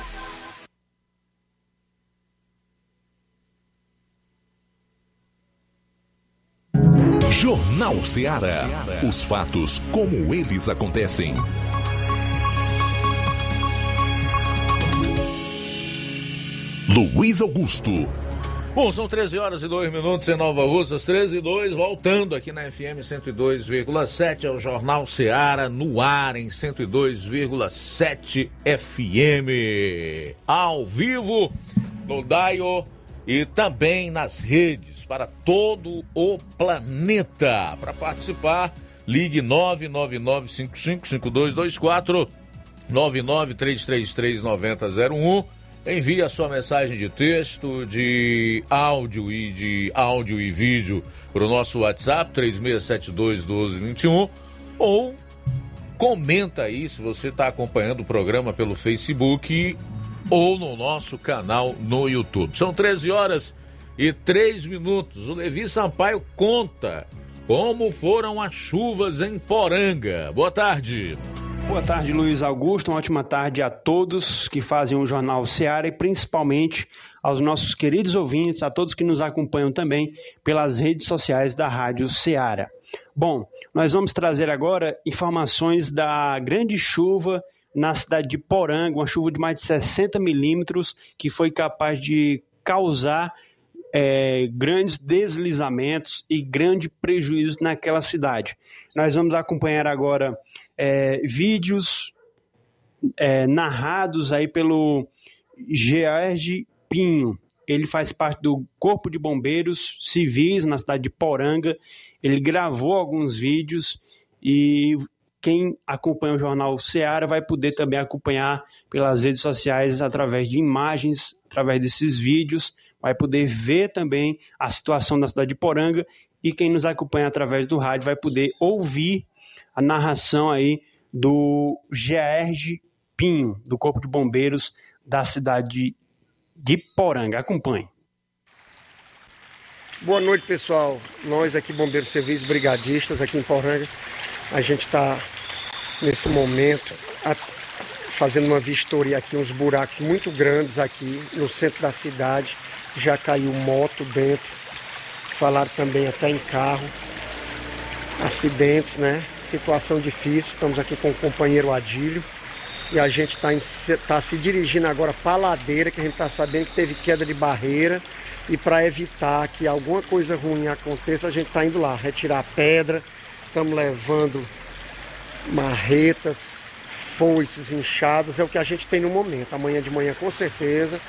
Jornal Ceará. Os fatos como eles acontecem. Luiz Augusto. Bom, são 13 horas e 2 minutos em Nova Russas, 13 e 2, voltando aqui na FM 102,7, é o Jornal Ceará no ar em 102,7 FM. Ao vivo, no Daio e também nas redes para todo o planeta. Para participar, Ligue 999555224 993339001. Envie a sua mensagem de texto, de áudio e de áudio e vídeo para o nosso WhatsApp 36721221 ou comenta aí se você está acompanhando o programa pelo Facebook ou no nosso canal no YouTube. São 13 horas e 3 minutos. O Levi Sampaio conta como foram as chuvas em Poranga. Boa tarde. Boa tarde, Luiz Augusto. Uma ótima tarde a todos que fazem o Jornal Seara e principalmente aos nossos queridos ouvintes, a todos que nos acompanham também pelas redes sociais da Rádio Seara. Bom, nós vamos trazer agora informações da grande chuva na cidade de Poranga, uma chuva de mais de 60 milímetros que foi capaz de causar é, grandes deslizamentos e grande prejuízo naquela cidade. Nós vamos acompanhar agora é, vídeos é, narrados aí pelo George Pinho. Ele faz parte do Corpo de Bombeiros Civis na cidade de Poranga. Ele gravou alguns vídeos e quem acompanha o jornal Seara vai poder também acompanhar pelas redes sociais através de imagens, através desses vídeos, vai poder ver também a situação da cidade de Poranga e quem nos acompanha através do rádio vai poder ouvir a narração aí do Gerge Pinho, do Corpo de Bombeiros da cidade de Poranga. Acompanhe. Boa noite, pessoal. Nós aqui, Bombeiros Serviços Brigadistas, aqui em Poranga, a gente está nesse momento fazendo uma vistoria aqui, uns buracos muito grandes aqui no centro da cidade. Já caiu moto dentro, falaram também até em carro, acidentes, né? Situação difícil. Estamos aqui com o companheiro Adílio e a gente está tá se dirigindo agora para a ladeira, que a gente está sabendo que teve queda de barreira e para evitar que alguma coisa ruim aconteça, a gente está indo lá retirar pedra, estamos levando marretas, foices, inchadas, é o que a gente tem no momento. Amanhã de manhã, com certeza,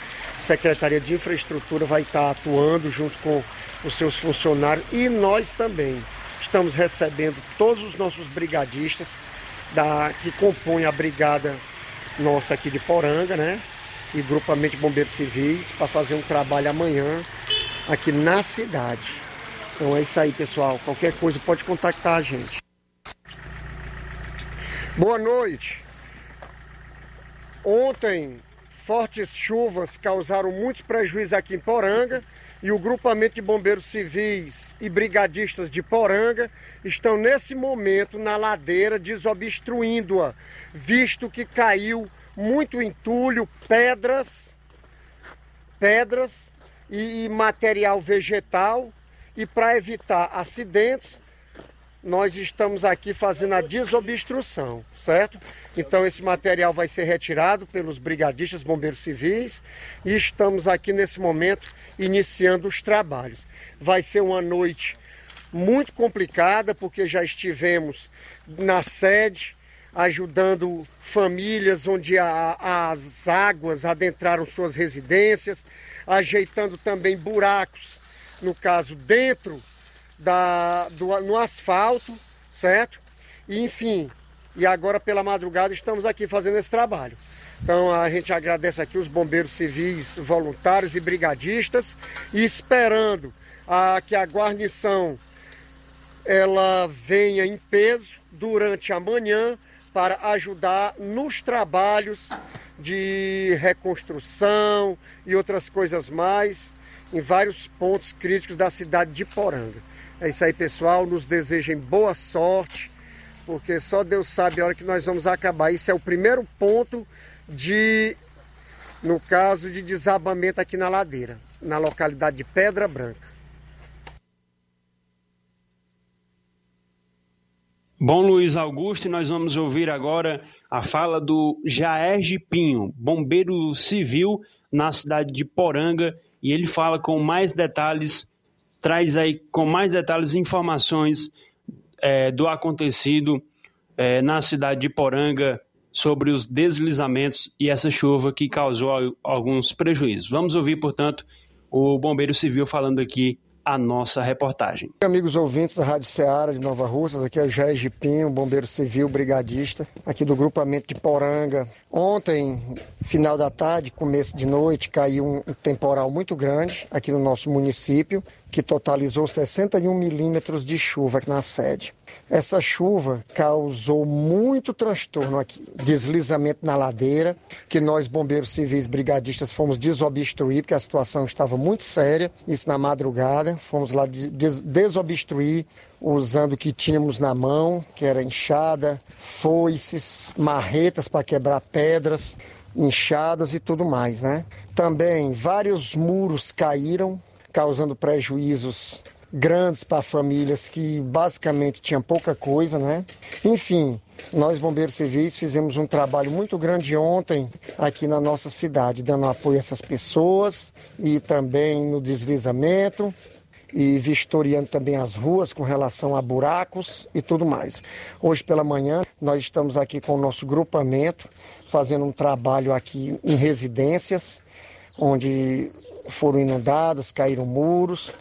Secretaria de Infraestrutura vai estar atuando junto com os seus funcionários e nós também. Estamos recebendo todos os nossos brigadistas da, que compõem a brigada nossa aqui de Poranga, né? E grupamento de bombeiros civis para fazer um trabalho amanhã aqui na cidade. Então é isso aí, pessoal. Qualquer coisa pode contactar a gente. Boa noite. Ontem, fortes chuvas causaram muitos prejuízos aqui em Poranga e o grupamento de bombeiros civis e brigadistas de Poranga estão nesse momento na ladeira desobstruindo-a, visto que caiu muito entulho, pedras, pedras e material vegetal e para evitar acidentes nós estamos aqui fazendo a desobstrução, certo? Então esse material vai ser retirado pelos brigadistas bombeiros civis e estamos aqui nesse momento iniciando os trabalhos. Vai ser uma noite muito complicada porque já estivemos na sede ajudando famílias onde a, as águas adentraram suas residências, ajeitando também buracos, no caso dentro da, do, no asfalto, certo? E, enfim, e agora pela madrugada estamos aqui fazendo esse trabalho. Então a gente agradece aqui os bombeiros civis, voluntários e brigadistas e esperando a, que a guarnição ela venha em peso durante a manhã para ajudar nos trabalhos de reconstrução e outras coisas mais em vários pontos críticos da cidade de Poranga. É isso aí, pessoal. Nos desejem boa sorte, porque só Deus sabe a hora que nós vamos acabar. Isso é o primeiro ponto de, no caso de desabamento aqui na ladeira, na localidade de Pedra Branca. Bom, Luiz Augusto, e nós vamos ouvir agora a fala do Jaer Pinho, bombeiro civil na cidade de Poranga, e ele fala com mais detalhes traz aí com mais detalhes informações é, do acontecido é, na cidade de Poranga sobre os deslizamentos e essa chuva que causou alguns prejuízos. Vamos ouvir, portanto, o bombeiro civil falando aqui a nossa reportagem. Amigos ouvintes da Rádio Ceará de Nova Russas, aqui é Jair Gipinho, bombeiro civil, brigadista, aqui do grupamento de Poranga. Ontem, final da tarde, começo de noite, caiu um temporal muito grande aqui no nosso município, que totalizou 61 milímetros de chuva aqui na sede. Essa chuva causou muito transtorno aqui, deslizamento na ladeira, que nós, bombeiros civis brigadistas, fomos desobstruir, porque a situação estava muito séria, isso na madrugada. Fomos lá des desobstruir usando o que tínhamos na mão, que era enxada, foices, marretas para quebrar pedras, enxadas e tudo mais, né? Também vários muros caíram, causando prejuízos grandes para famílias que basicamente tinham pouca coisa, né? Enfim, nós bombeiros civis fizemos um trabalho muito grande ontem aqui na nossa cidade, dando apoio a essas pessoas e também no deslizamento e vistoriando também as ruas com relação a buracos e tudo mais. Hoje pela manhã nós estamos aqui com o nosso grupamento fazendo um trabalho aqui em residências onde foram inundadas, caíram muros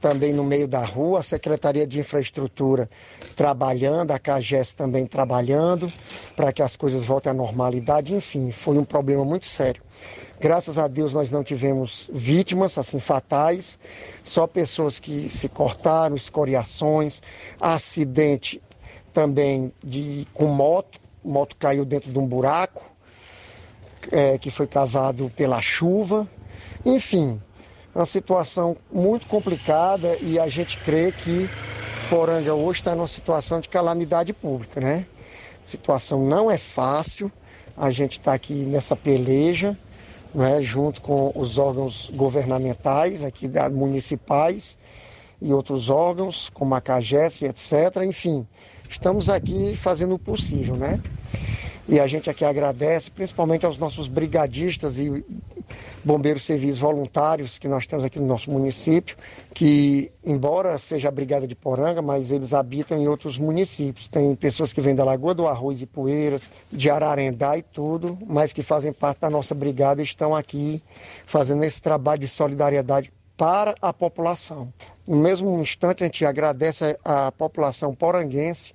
também no meio da rua, a Secretaria de Infraestrutura trabalhando, a CAGES também trabalhando para que as coisas voltem à normalidade. Enfim, foi um problema muito sério. Graças a Deus nós não tivemos vítimas assim fatais, só pessoas que se cortaram, escoriações, acidente também de com moto, moto caiu dentro de um buraco é, que foi cavado pela chuva. Enfim, uma situação muito complicada e a gente crê que Poranga hoje está numa situação de calamidade pública, né? A situação não é fácil, a gente está aqui nessa peleja, né, junto com os órgãos governamentais aqui da, municipais e outros órgãos, como a CAGES, etc. Enfim, estamos aqui fazendo o possível, né? E a gente aqui agradece, principalmente aos nossos brigadistas e bombeiros civis voluntários que nós temos aqui no nosso município, que, embora seja a Brigada de Poranga, mas eles habitam em outros municípios. Tem pessoas que vêm da Lagoa do Arroz e Poeiras, de Ararendá e tudo, mas que fazem parte da nossa brigada e estão aqui fazendo esse trabalho de solidariedade para a população. No mesmo instante, a gente agradece à população poranguense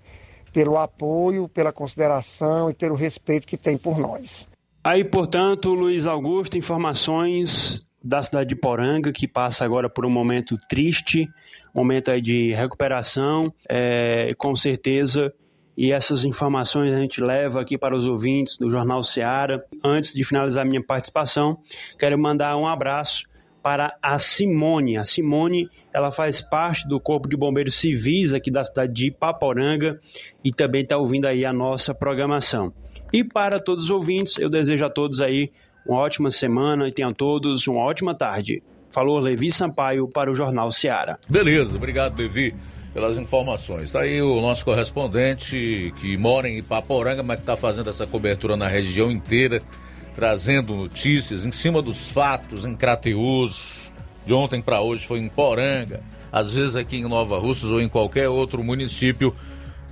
pelo apoio, pela consideração e pelo respeito que tem por nós. Aí, portanto, Luiz Augusto, informações da cidade de Poranga, que passa agora por um momento triste, momento aí de recuperação, é, com certeza. E essas informações a gente leva aqui para os ouvintes do Jornal Seara. Antes de finalizar minha participação, quero mandar um abraço para a Simone. A Simone, ela faz parte do Corpo de Bombeiros Civis aqui da cidade de Ipaporanga e também está ouvindo aí a nossa programação. E para todos os ouvintes, eu desejo a todos aí uma ótima semana e tenham todos uma ótima tarde. Falou Levi Sampaio para o Jornal Seara. Beleza, obrigado, Levi, pelas informações. Está aí o nosso correspondente que mora em Ipaporanga, mas que está fazendo essa cobertura na região inteira trazendo notícias em cima dos fatos em Crateus. De ontem para hoje foi em Poranga, às vezes aqui em Nova Russas ou em qualquer outro município.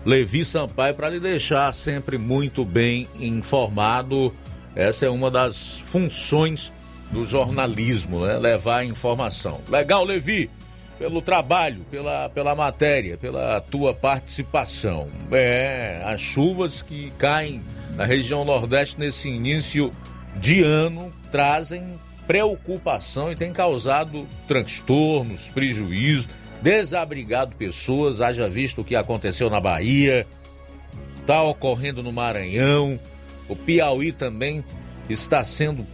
Levi Sampaio para lhe deixar sempre muito bem informado. Essa é uma das funções do jornalismo, né? Levar a informação. Legal, Levi, pelo trabalho, pela, pela matéria, pela tua participação. É, as chuvas que caem na região Nordeste nesse início de ano trazem preocupação e tem causado transtornos, prejuízos, desabrigado pessoas, haja visto o que aconteceu na Bahia, está ocorrendo no Maranhão, o Piauí também está sendo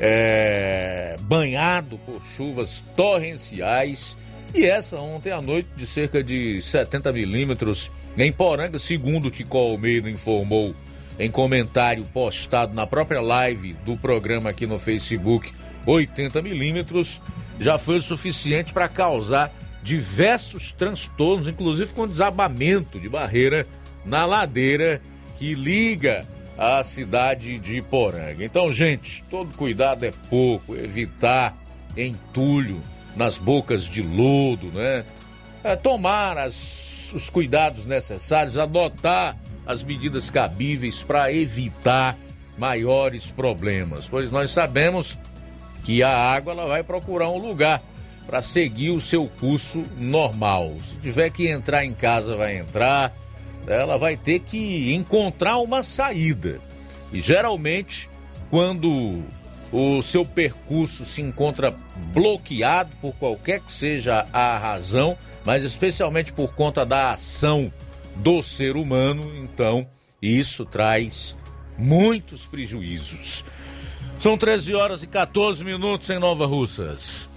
é, banhado por chuvas torrenciais. E essa ontem à noite de cerca de 70 milímetros em Poranga, segundo o que Almeida informou em comentário postado na própria live do programa aqui no Facebook, 80 milímetros, já foi o suficiente para causar diversos transtornos, inclusive com desabamento de barreira na ladeira que liga a cidade de Poranga. Então, gente, todo cuidado é pouco, evitar entulho nas bocas de lodo, né? É, tomar as, os cuidados necessários, adotar as medidas cabíveis para evitar maiores problemas, pois nós sabemos que a água ela vai procurar um lugar para seguir o seu curso normal. Se tiver que entrar em casa, vai entrar. Ela vai ter que encontrar uma saída. E geralmente, quando o seu percurso se encontra bloqueado por qualquer que seja a razão, mas especialmente por conta da ação do ser humano, então isso traz muitos prejuízos. São 13 horas e 14 minutos em Nova Russas.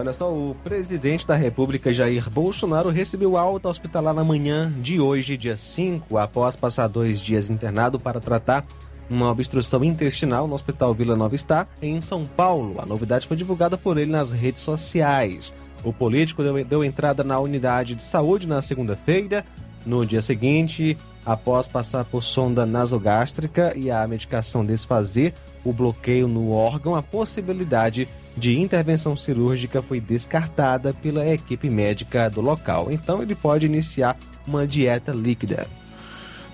Olha só, o presidente da República, Jair Bolsonaro, recebeu alta hospitalar na manhã de hoje, dia 5, após passar dois dias internado para tratar uma obstrução intestinal no Hospital Vila Nova Está, em São Paulo. A novidade foi divulgada por ele nas redes sociais. O político deu, deu entrada na unidade de saúde na segunda-feira. No dia seguinte, após passar por sonda nasogástrica e a medicação desfazer o bloqueio no órgão, a possibilidade de intervenção cirúrgica foi descartada pela equipe médica do local. Então ele pode iniciar uma dieta líquida.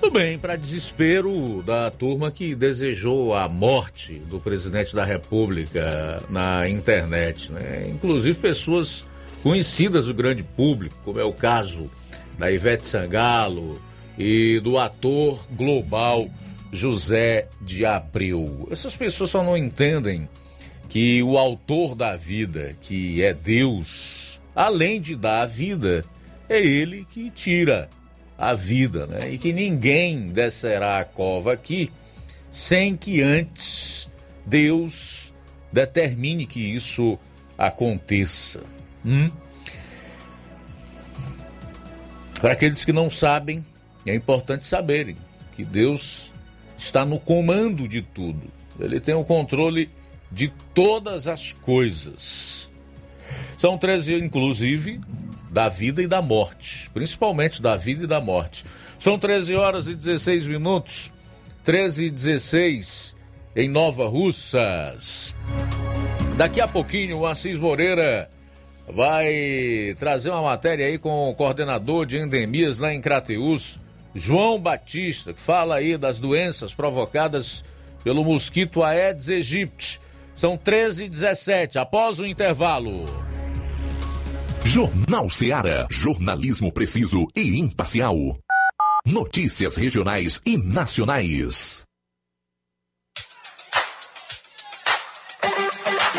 Tudo bem, para desespero da turma que desejou a morte do presidente da República na internet, né? Inclusive pessoas conhecidas do grande público, como é o caso da Ivete Sangalo e do ator global José de Abreu. Essas pessoas só não entendem que o autor da vida, que é Deus, além de dar a vida, é ele que tira a vida, né? E que ninguém descerá a cova aqui sem que antes Deus determine que isso aconteça. Hum? Para aqueles que não sabem, é importante saberem que Deus está no comando de tudo. Ele tem o controle de todas as coisas. São 13, inclusive, da vida e da morte, principalmente da vida e da morte. São 13 horas e 16 minutos, 13 e 16 em Nova Russas. Daqui a pouquinho o Assis Moreira vai trazer uma matéria aí com o coordenador de endemias lá em Crateus, João Batista, que fala aí das doenças provocadas pelo mosquito Aedes aegypti. São 13 e 17 após o intervalo. Jornal Seara. Jornalismo preciso e imparcial. Notícias regionais e nacionais.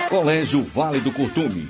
Colégio Vale do Curtume.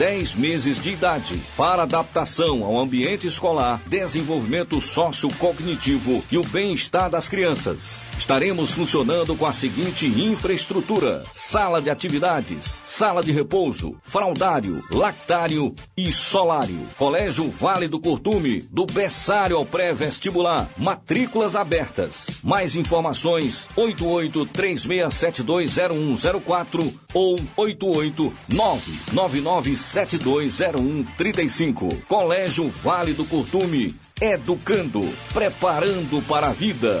10 meses de idade para adaptação ao ambiente escolar, desenvolvimento sociocognitivo e o bem-estar das crianças. Estaremos funcionando com a seguinte infraestrutura: sala de atividades, sala de repouso, fraldário, lactário e solário. Colégio Vale do Curtume, do berçário ao pré-vestibular. Matrículas abertas. Mais informações: 8836720104 ou 88999720135. Colégio Vale do Curtume, educando, preparando para a vida.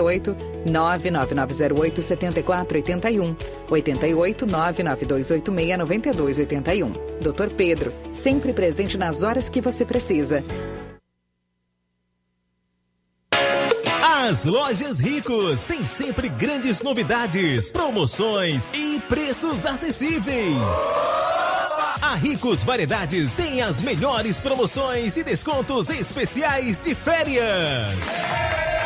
88 99908 7481 88 99286 9281. Dr. Pedro, sempre presente nas horas que você precisa. As lojas Ricos têm sempre grandes novidades, promoções e preços acessíveis. A Ricos Variedades tem as melhores promoções e descontos especiais de férias.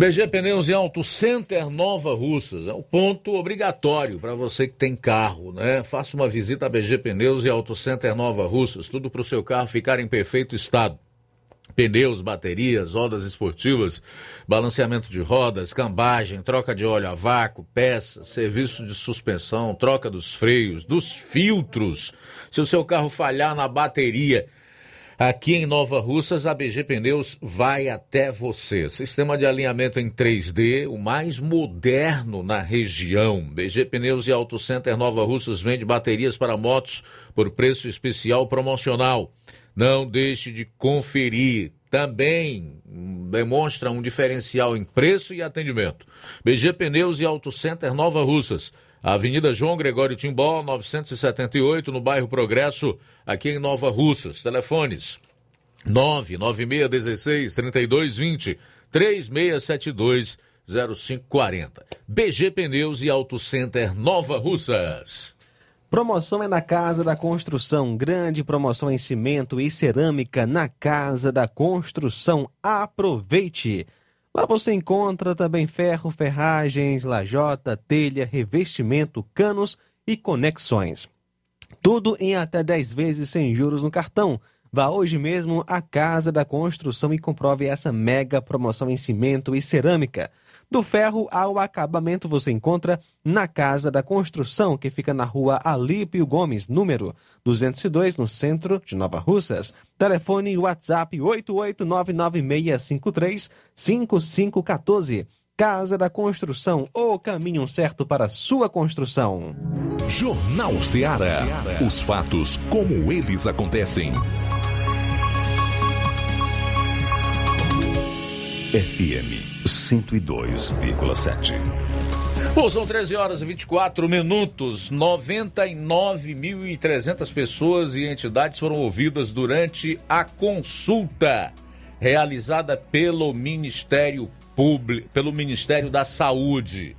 BG Pneus e Auto Center Nova Russas. É o ponto obrigatório para você que tem carro, né? Faça uma visita a BG Pneus e Auto Center Nova Russas. Tudo para o seu carro ficar em perfeito estado. Pneus, baterias, rodas esportivas, balanceamento de rodas, cambagem, troca de óleo a vácuo, peças, serviço de suspensão, troca dos freios, dos filtros. Se o seu carro falhar na bateria, Aqui em Nova Russas, a BG Pneus vai até você. Sistema de alinhamento em 3D, o mais moderno na região. BG Pneus e Auto Center Nova Russas vende baterias para motos por preço especial promocional. Não deixe de conferir. Também demonstra um diferencial em preço e atendimento. BG Pneus e Auto Center Nova Russas. Avenida João Gregório Timbó, 978, no bairro Progresso, aqui em Nova Russas. Telefones 996163220, 36720540. BG Pneus e Auto Center Nova Russas. Promoção é na Casa da Construção. Grande promoção em cimento e cerâmica na Casa da Construção. Aproveite! Lá você encontra também ferro, ferragens, lajota, telha, revestimento, canos e conexões. Tudo em até 10 vezes sem juros no cartão. Vá hoje mesmo à Casa da Construção e comprove essa mega promoção em cimento e cerâmica. Do ferro ao acabamento você encontra na Casa da Construção, que fica na rua Alípio Gomes, número 202, no centro de Nova Russas. Telefone WhatsApp 88996535514. Casa da Construção, o caminho certo para sua construção. Jornal Ceará. Os fatos como eles acontecem. FM 102,7. Bom, são 13 horas e 24 minutos. 99.300 pessoas e entidades foram ouvidas durante a consulta realizada pelo Ministério Público, pelo Ministério da Saúde.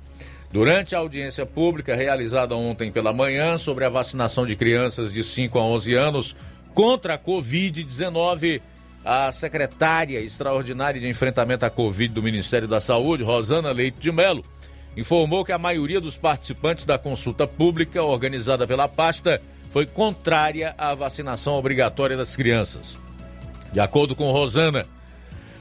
Durante a audiência pública realizada ontem pela manhã sobre a vacinação de crianças de 5 a 11 anos contra a Covid-19, a secretária extraordinária de enfrentamento à Covid do Ministério da Saúde, Rosana Leite de Mello, informou que a maioria dos participantes da consulta pública organizada pela pasta foi contrária à vacinação obrigatória das crianças. De acordo com Rosana,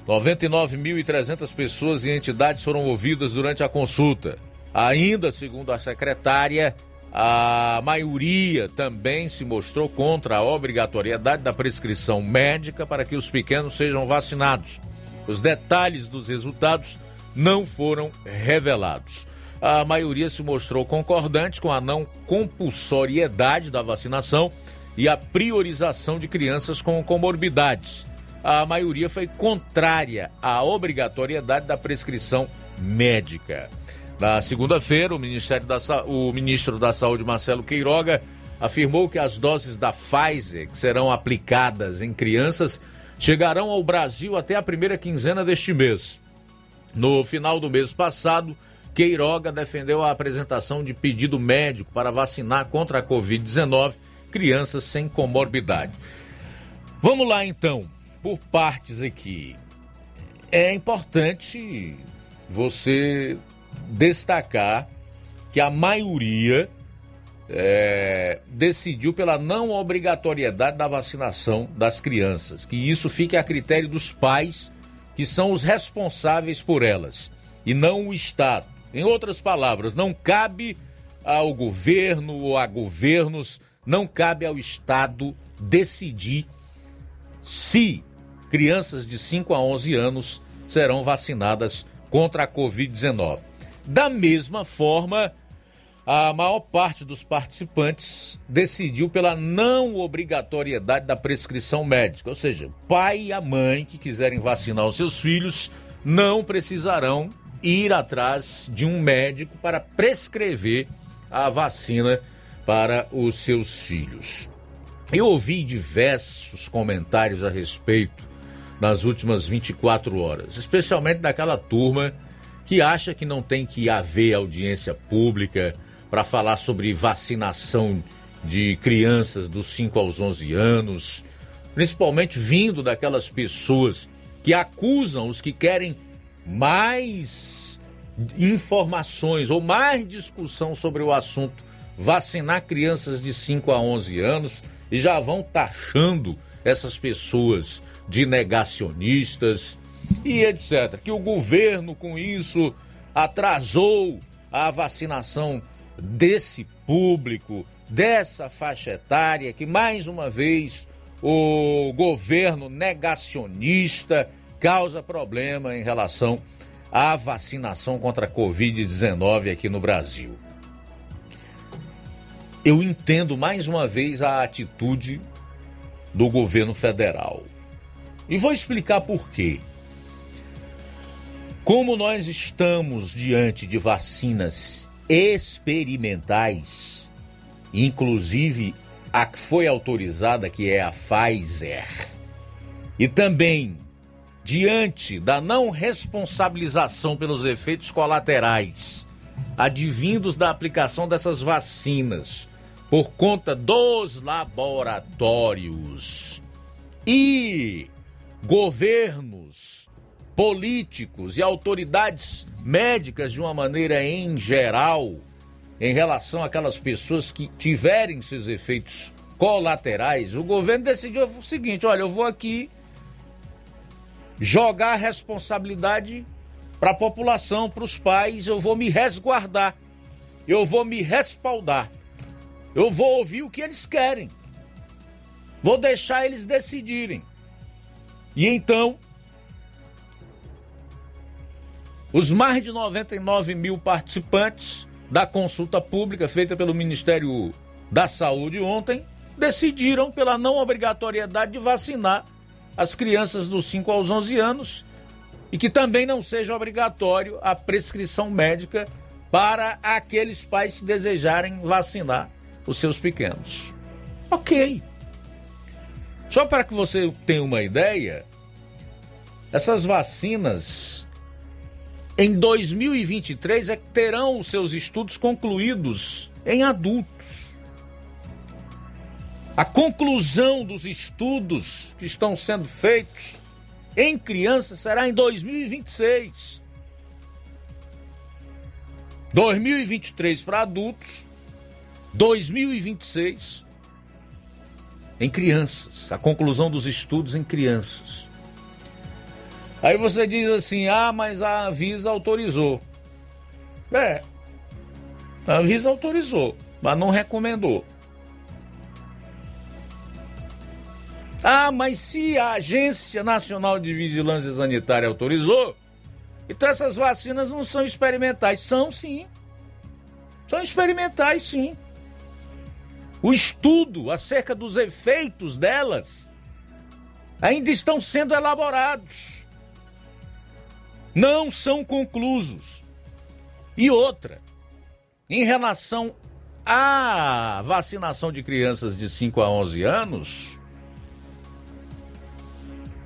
99.300 pessoas e entidades foram ouvidas durante a consulta. Ainda, segundo a secretária, a maioria também se mostrou contra a obrigatoriedade da prescrição médica para que os pequenos sejam vacinados. Os detalhes dos resultados não foram revelados. A maioria se mostrou concordante com a não compulsoriedade da vacinação e a priorização de crianças com comorbidades. A maioria foi contrária à obrigatoriedade da prescrição médica. Na segunda-feira, o, Ministério da o ministro da Saúde, Marcelo Queiroga, afirmou que as doses da Pfizer, que serão aplicadas em crianças, chegarão ao Brasil até a primeira quinzena deste mês. No final do mês passado, Queiroga defendeu a apresentação de pedido médico para vacinar contra a Covid-19 crianças sem comorbidade. Vamos lá então, por partes aqui. É importante você destacar que a maioria é, decidiu pela não obrigatoriedade da vacinação das crianças, que isso fique a critério dos pais, que são os responsáveis por elas, e não o Estado. Em outras palavras, não cabe ao governo ou a governos, não cabe ao Estado decidir se crianças de 5 a 11 anos serão vacinadas contra a Covid-19. Da mesma forma, a maior parte dos participantes decidiu pela não obrigatoriedade da prescrição médica, ou seja, o pai e a mãe que quiserem vacinar os seus filhos não precisarão ir atrás de um médico para prescrever a vacina para os seus filhos. Eu ouvi diversos comentários a respeito nas últimas 24 horas, especialmente daquela turma que acha que não tem que haver audiência pública para falar sobre vacinação de crianças dos 5 aos 11 anos, principalmente vindo daquelas pessoas que acusam os que querem mais informações ou mais discussão sobre o assunto vacinar crianças de 5 a 11 anos e já vão taxando essas pessoas de negacionistas e etc. Que o governo, com isso, atrasou a vacinação desse público, dessa faixa etária, que mais uma vez o governo negacionista causa problema em relação à vacinação contra a Covid-19 aqui no Brasil. Eu entendo mais uma vez a atitude do governo federal. E vou explicar por quê. Como nós estamos diante de vacinas experimentais, inclusive a que foi autorizada, que é a Pfizer, e também diante da não responsabilização pelos efeitos colaterais advindos da aplicação dessas vacinas por conta dos laboratórios e governos, políticos e autoridades médicas de uma maneira em geral, em relação àquelas pessoas que tiverem seus efeitos colaterais, o governo decidiu o seguinte: olha, eu vou aqui jogar a responsabilidade para a população, para os pais, eu vou me resguardar, eu vou me respaldar, eu vou ouvir o que eles querem, vou deixar eles decidirem. E então, os mais de 99 mil participantes da consulta pública feita pelo Ministério da Saúde ontem decidiram pela não obrigatoriedade de vacinar as crianças dos 5 aos 11 anos e que também não seja obrigatório a prescrição médica para aqueles pais que desejarem vacinar os seus pequenos. Ok. Só para que você tenha uma ideia, essas vacinas em 2023 é que terão os seus estudos concluídos em adultos. A conclusão dos estudos que estão sendo feitos em crianças será em 2026. 2023 para adultos, 2026 em crianças. A conclusão dos estudos em crianças. Aí você diz assim: ah, mas a Anvisa autorizou. É, a Anvisa autorizou, mas não recomendou. Ah, mas se a Agência Nacional de Vigilância Sanitária autorizou, então essas vacinas não são experimentais. São sim. São experimentais sim. O estudo acerca dos efeitos delas ainda estão sendo elaborados. Não são conclusos. E outra, em relação à vacinação de crianças de 5 a 11 anos,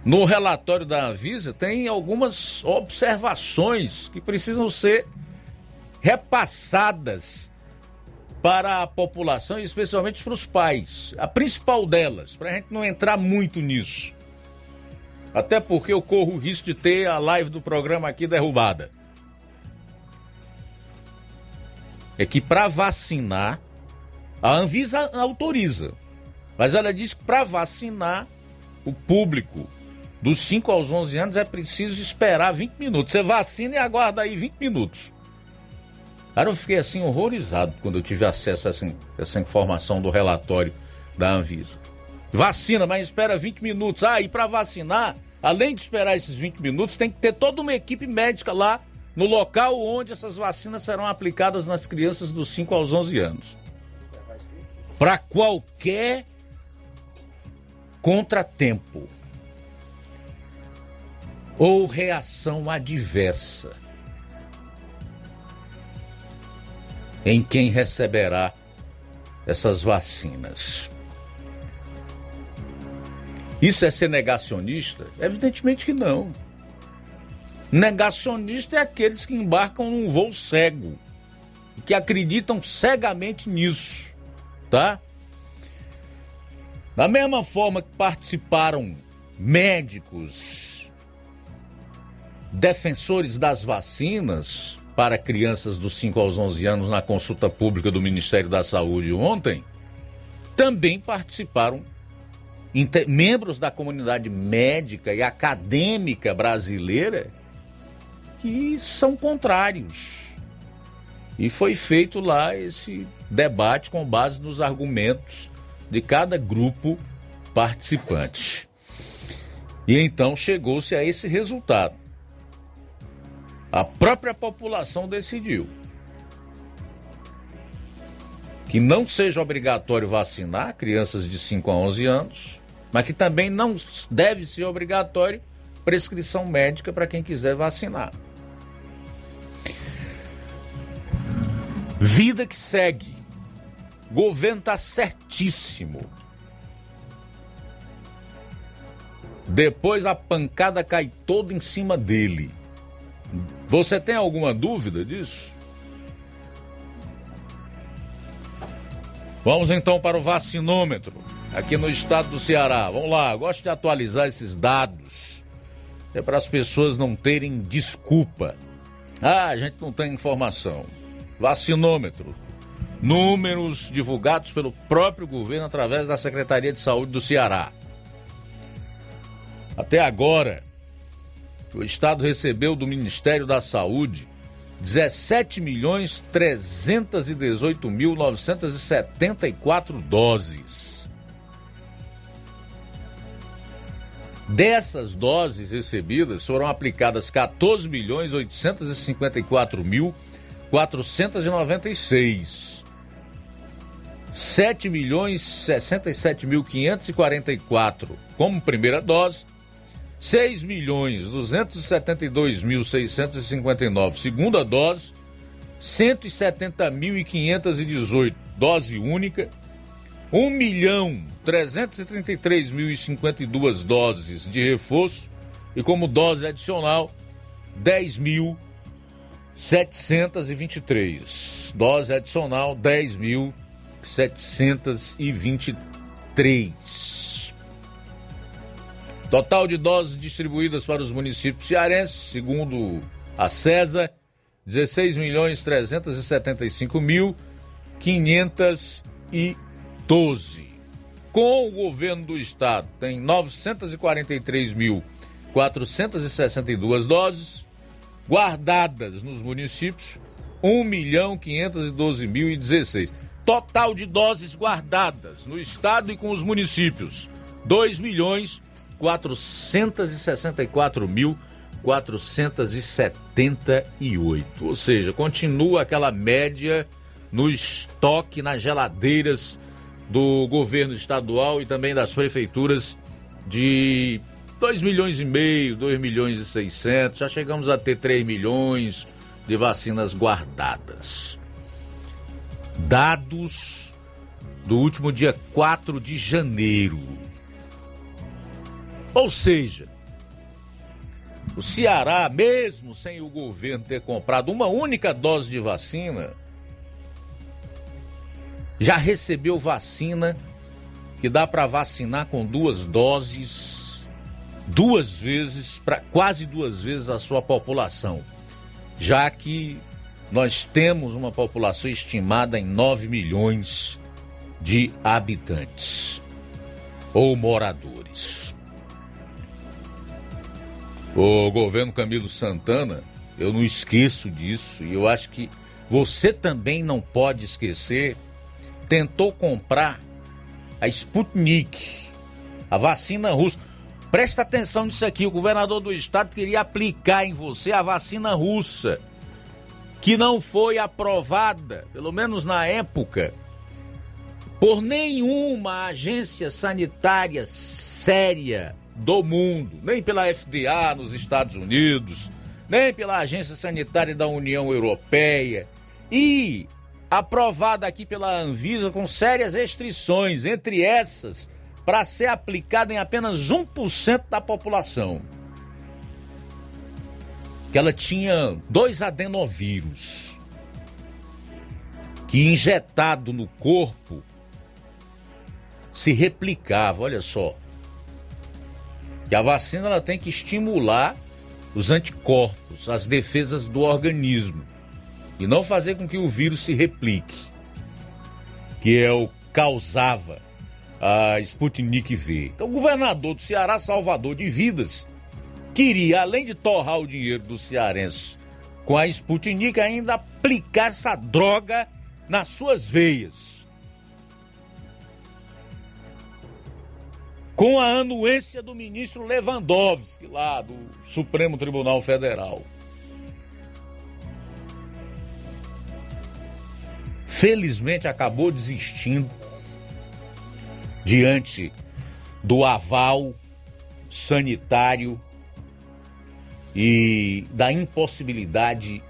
no relatório da Anvisa tem algumas observações que precisam ser repassadas para a população especialmente para os pais. A principal delas, para a gente não entrar muito nisso. Até porque eu corro o risco de ter a live do programa aqui derrubada. É que para vacinar, a Anvisa autoriza. Mas ela diz que para vacinar o público dos 5 aos 11 anos é preciso esperar 20 minutos. Você vacina e aguarda aí 20 minutos. Cara, eu fiquei assim horrorizado quando eu tive acesso a essa, essa informação do relatório da Anvisa. Vacina, mas espera 20 minutos. Ah, e para vacinar, além de esperar esses 20 minutos, tem que ter toda uma equipe médica lá no local onde essas vacinas serão aplicadas nas crianças dos 5 aos 11 anos. Para qualquer contratempo ou reação adversa em quem receberá essas vacinas. Isso é ser negacionista? Evidentemente que não. Negacionista é aqueles que embarcam num voo cego, que acreditam cegamente nisso, tá? Da mesma forma que participaram médicos, defensores das vacinas para crianças dos 5 aos 11 anos na consulta pública do Ministério da Saúde ontem, também participaram membros da comunidade médica e acadêmica brasileira que são contrários. E foi feito lá esse debate com base nos argumentos de cada grupo participante. E então chegou-se a esse resultado. A própria população decidiu que não seja obrigatório vacinar crianças de 5 a 11 anos, mas que também não deve ser obrigatório prescrição médica para quem quiser vacinar. Vida que segue. Governo está certíssimo. Depois a pancada cai toda em cima dele. Você tem alguma dúvida disso? Vamos então para o vacinômetro aqui no estado do Ceará. Vamos lá, gosto de atualizar esses dados. É para as pessoas não terem desculpa. Ah, a gente não tem informação. Vacinômetro. Números divulgados pelo próprio governo através da Secretaria de Saúde do Ceará. Até agora, o Estado recebeu do Ministério da Saúde 17 milhões 318 mil 974 doses. Dessas doses recebidas foram aplicadas 14 milhões 854 mil 496. 7 milhões 67 mil 544 como primeira dose 6 milhões 272 mil 659 segunda dose, 170.518 dose única, 1 milhão 333 mil e 52 doses de reforço e como dose adicional 10 mil 723 dose adicional 10 mil 723 Total de doses distribuídas para os municípios cearenses, segundo a CESA, 16 milhões 375 mil 512. Com o governo do estado, tem 943 mil 462 doses guardadas nos municípios, 1 milhão 512 mil e 16. Total de doses guardadas no estado e com os municípios, 2 milhões 464.478. Ou seja, continua aquela média no estoque nas geladeiras do governo estadual e também das prefeituras de 2 milhões e meio, 2 milhões e 600, já chegamos a ter 3 milhões de vacinas guardadas. Dados do último dia 4 de janeiro. Ou seja, o Ceará, mesmo sem o governo ter comprado uma única dose de vacina, já recebeu vacina que dá para vacinar com duas doses, duas vezes, para quase duas vezes a sua população, já que nós temos uma população estimada em 9 milhões de habitantes ou moradores. O governo Camilo Santana, eu não esqueço disso e eu acho que você também não pode esquecer, tentou comprar a Sputnik, a vacina russa. Presta atenção nisso aqui, o governador do estado queria aplicar em você a vacina russa, que não foi aprovada, pelo menos na época, por nenhuma agência sanitária séria do mundo, nem pela FDA nos Estados Unidos, nem pela Agência Sanitária da União Europeia e aprovada aqui pela Anvisa com sérias restrições, entre essas, para ser aplicada em apenas 1% da população. Que ela tinha dois adenovírus que injetado no corpo se replicava, olha só que a vacina ela tem que estimular os anticorpos, as defesas do organismo e não fazer com que o vírus se replique, que é o causava a Sputnik V. Então, o governador do Ceará, salvador de vidas, queria, além de torrar o dinheiro do cearense com a Sputnik, ainda aplicar essa droga nas suas veias. com a anuência do ministro Lewandowski, lá do Supremo Tribunal Federal. Felizmente acabou desistindo diante do aval sanitário e da impossibilidade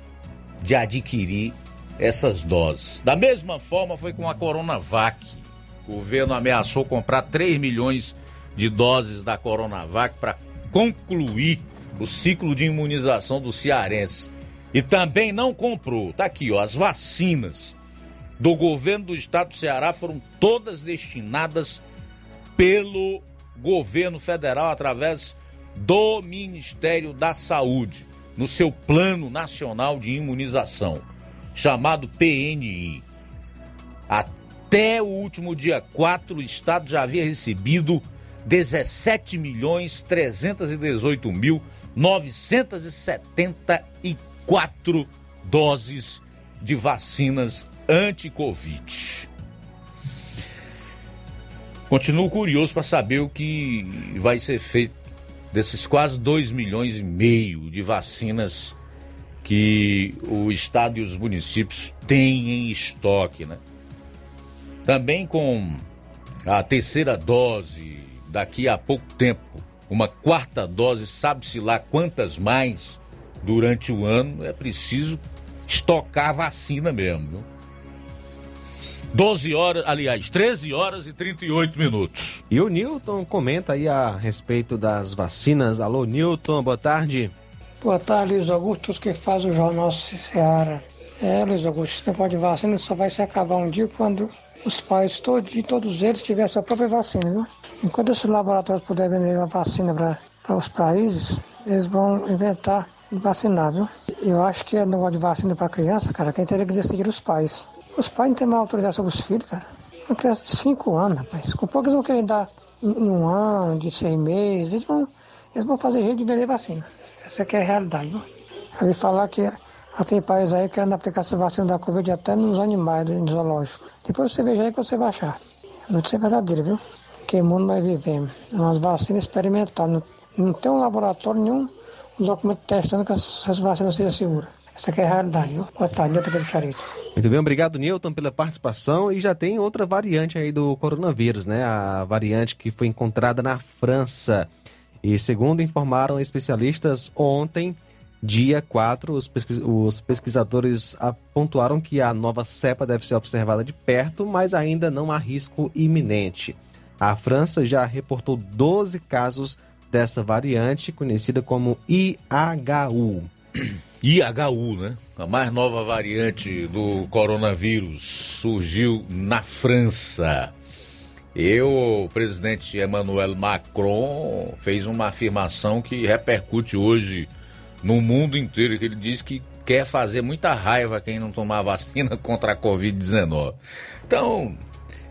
de adquirir essas doses. Da mesma forma foi com a Coronavac. O governo ameaçou comprar 3 milhões de doses da Coronavac para concluir o ciclo de imunização do cearense. E também não comprou. Tá aqui, ó, as vacinas do governo do estado do Ceará foram todas destinadas pelo governo federal através do Ministério da Saúde, no seu Plano Nacional de Imunização, chamado PNI. Até o último dia 4, o estado já havia recebido 17 milhões 318 mil 974 doses de vacinas anti-Covid. Continuo curioso para saber o que vai ser feito desses quase 2 milhões e meio de vacinas que o estado e os municípios têm em estoque, né? Também com a terceira dose daqui a pouco tempo, uma quarta dose, sabe-se lá quantas mais durante o ano, é preciso estocar vacina mesmo. Viu? 12 horas, aliás, 13 horas e 38 minutos. E o Newton comenta aí a respeito das vacinas. Alô, Newton, boa tarde. Boa tarde, Luiz Augusto, que faz o Jornal Ceará. É, Luiz Augusto, esse negócio de vacina só vai se acabar um dia quando os pais todos, de todos eles tiverem sua própria vacina, viu? Enquanto esses laboratórios puderem vender uma vacina para os países, eles vão inventar e vacinar, viu? Eu acho que é negócio de vacina para criança, cara, quem teria que decidir os pais. Os pais não têm mais autorização sobre os filhos, cara. Uma criança de 5 anos, rapaz. Com pouco eles vão querer dar em um ano, de seis meses. Eles vão, eles vão fazer jeito de vender vacina. Essa aqui é a realidade, viu? Eu vi falar que tem países aí querendo aplicar essa vacina da Covid até nos animais do zoológico. Depois você veja aí que você vai achar. Não sei verdadeiro, viu? Que mundo nós vivemos. Umas vacinas experimentais. Não, não tem um laboratório nenhum um documento testando que essas vacinas sejam seguras. Essa aqui é a realidade, viu? Boa tarde, Nilton pelo Charito. Muito bem, obrigado, Newton, pela participação. E já tem outra variante aí do coronavírus, né? A variante que foi encontrada na França. E segundo informaram especialistas ontem, dia 4, os, pesquis os pesquisadores pontuaram que a nova cepa deve ser observada de perto, mas ainda não há risco iminente. A França já reportou 12 casos dessa variante, conhecida como IHU. IHU, né? A mais nova variante do coronavírus surgiu na França. E o presidente Emmanuel Macron fez uma afirmação que repercute hoje no mundo inteiro, que ele diz que quer fazer muita raiva quem não tomar vacina [LAUGHS] contra a Covid-19. Então,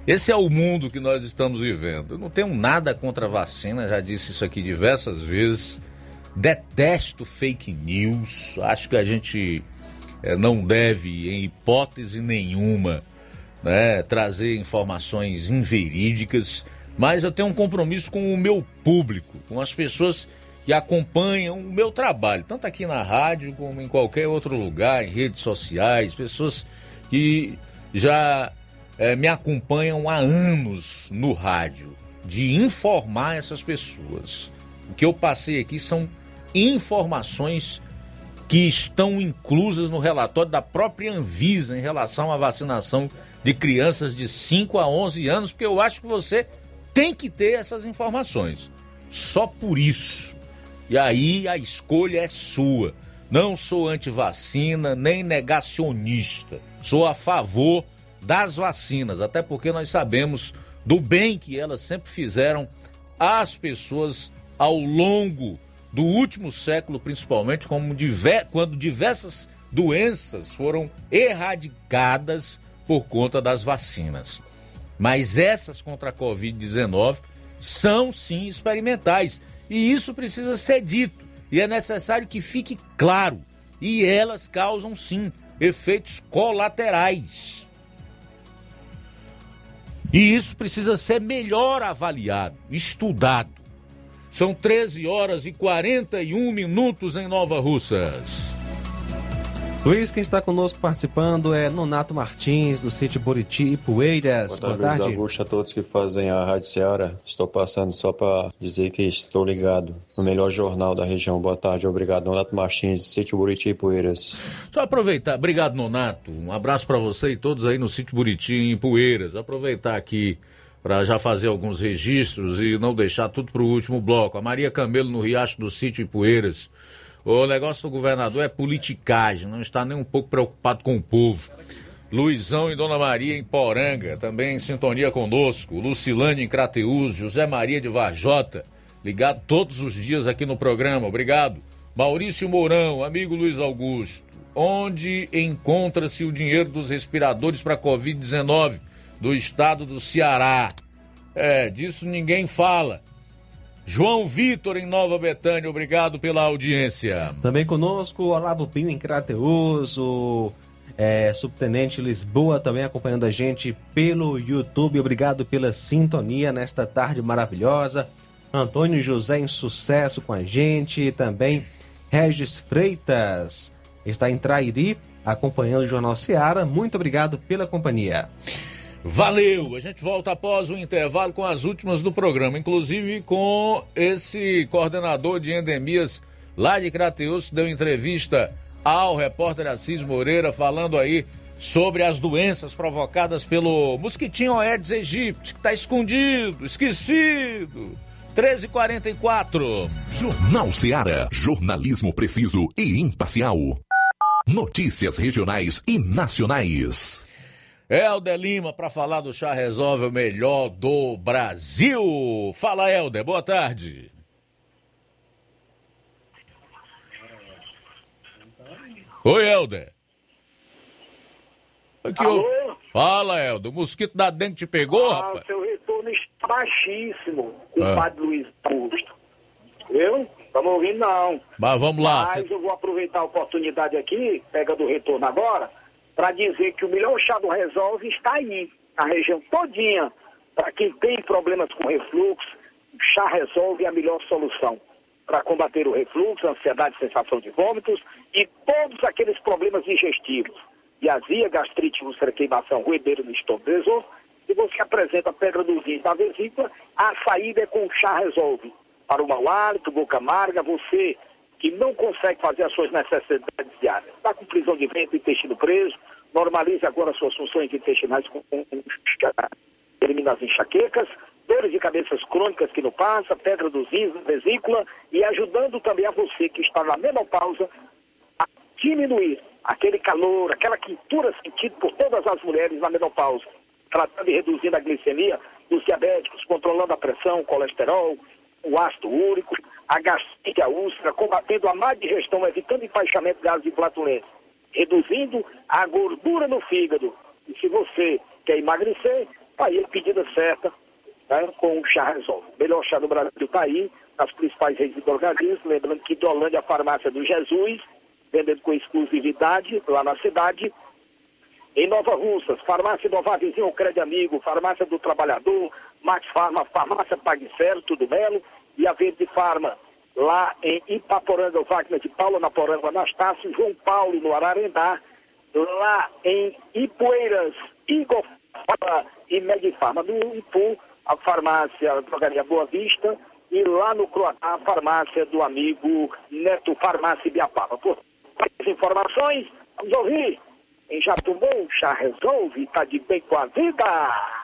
esse é o mundo que nós estamos vivendo. Eu não tenho nada contra a vacina, já disse isso aqui diversas vezes. Detesto fake news. Acho que a gente é, não deve, em hipótese nenhuma, né, trazer informações inverídicas. Mas eu tenho um compromisso com o meu público, com as pessoas que acompanham o meu trabalho, tanto aqui na rádio como em qualquer outro lugar, em redes sociais, pessoas que já é, me acompanham há anos no rádio, de informar essas pessoas. O que eu passei aqui são informações que estão inclusas no relatório da própria Anvisa em relação à vacinação de crianças de 5 a 11 anos, porque eu acho que você tem que ter essas informações. Só por isso. E aí a escolha é sua. Não sou anti-vacina nem negacionista. Sou a favor das vacinas, até porque nós sabemos do bem que elas sempre fizeram às pessoas ao longo do último século, principalmente, diver, quando diversas doenças foram erradicadas por conta das vacinas. Mas essas contra a Covid-19 são sim experimentais e isso precisa ser dito e é necessário que fique claro. E elas causam sim efeitos colaterais. E isso precisa ser melhor avaliado, estudado. São 13 horas e 41 minutos em Nova Russas. Luiz, quem está conosco participando é Nonato Martins, do sítio Buriti e Poeiras. Boa tarde, Boa tarde. Luiz Augusto, a todos que fazem a Rádio Ceará. Estou passando só para dizer que estou ligado no melhor jornal da região. Boa tarde, obrigado. Nonato Martins, sítio Buriti e Poeiras. Só aproveitar, obrigado Nonato, um abraço para você e todos aí no sítio Buriti e Poeiras. Aproveitar aqui para já fazer alguns registros e não deixar tudo para o último bloco. A Maria Camelo no Riacho do Sítio e Poeiras o negócio do governador é politicagem, não está nem um pouco preocupado com o povo. Luizão e Dona Maria em Poranga, também em sintonia conosco. Lucilane em Crateus, José Maria de Varjota, ligado todos os dias aqui no programa, obrigado. Maurício Mourão, amigo Luiz Augusto, onde encontra-se o dinheiro dos respiradores para Covid-19 do estado do Ceará? É, disso ninguém fala. João Vitor em Nova Betânia, obrigado pela audiência. Também conosco Olavo Pinho em Crateus, o é, Subtenente Lisboa também acompanhando a gente pelo YouTube. Obrigado pela sintonia nesta tarde maravilhosa. Antônio José em sucesso com a gente. Também Regis Freitas está em Trairi acompanhando o Jornal Seara. Muito obrigado pela companhia. Valeu! A gente volta após o intervalo com as últimas do programa, inclusive com esse coordenador de endemias lá de Crateus, deu entrevista ao repórter Assis Moreira, falando aí sobre as doenças provocadas pelo mosquitinho Aedes aegypti, que está escondido, esquecido. 1344. Jornal Seara. Jornalismo preciso e imparcial. Notícias regionais e nacionais. Helder Lima para falar do Chá Resolve o melhor do Brasil. Fala, Helder, boa tarde. Oi, Helder. Aqui, Alô? Fala, Helder. O mosquito da dengue te pegou, ah, rapaz? seu retorno está baixíssimo, com Ah. o padre Luiz Augusto. Viu? Estamos ouvindo, não. Mas vamos lá. Mas eu vou aproveitar a oportunidade aqui, pega do retorno agora, para dizer que o melhor chá do Resolve está aí, na região todinha. Para quem tem problemas com refluxo, o chá Resolve é a melhor solução para combater o refluxo, ansiedade, sensação de vômitos e todos aqueles problemas digestivos. Diazia, gastrite, úlcera, queimação, ruedeiro no estômago, esôfago. Se você apresenta pedra do rim da vesícula, a saída é com o chá Resolve. Para o mau hálito, boca amarga, você que não consegue fazer as suas necessidades diárias. Está com prisão de ventre, intestino preso, normalize agora suas funções intestinais com, com, com elimina as enxaquecas, dores de cabeças crônicas que não passa, pedra dos rins, vesícula e ajudando também a você que está na menopausa a diminuir aquele calor, aquela quintura sentida por todas as mulheres na menopausa, tratando e reduzindo a glicemia dos diabéticos, controlando a pressão, colesterol, o ácido úrico, a gastrite, a úlcera, combatendo a má digestão, evitando empaixamento, gases e flatulência, reduzindo a gordura no fígado. E se você quer emagrecer, tá aí a pedida certa né, com o chá Resolve. Melhor chá do Brasil está aí, nas principais redes de drogarias, lembrando que Dolândia, a farmácia do Jesus, vendendo com exclusividade lá na cidade. Em Nova Russas, farmácia Nova Vizinho, Crédito Amigo, farmácia do Trabalhador, Max Farma, farmácia Pagfero, tudo belo, e a Verde Farma, lá em Ipaporanga, o Wagner de Paula, na Poranga, Anastácio, João Paulo, no Ararendá, lá em Ipueiras, Igor Farma e Medifarma do Ipu, a farmácia a Drogaria Boa Vista, e lá no Croatá, a farmácia do amigo Neto Farmácia Ibiapaba. Por mais informações, vamos ouvir. Em já tomou, já resolve, tá de bem com a vida.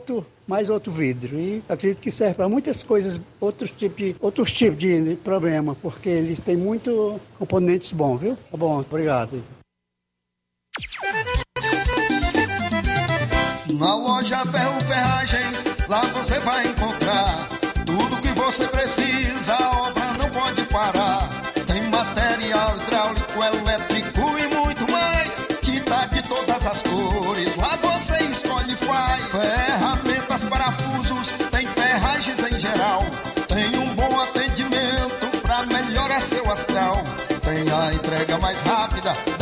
mais outro vidro. E acredito que serve para muitas coisas, outros tipos outros tipos de problema, porque ele tem muito componentes bons, viu? Tá bom, obrigado. Na loja Ferro Ferragens, lá você vai encontrar tudo que você precisa,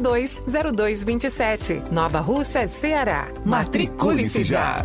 0227. Nova Russa, Ceará. Matricule-se já.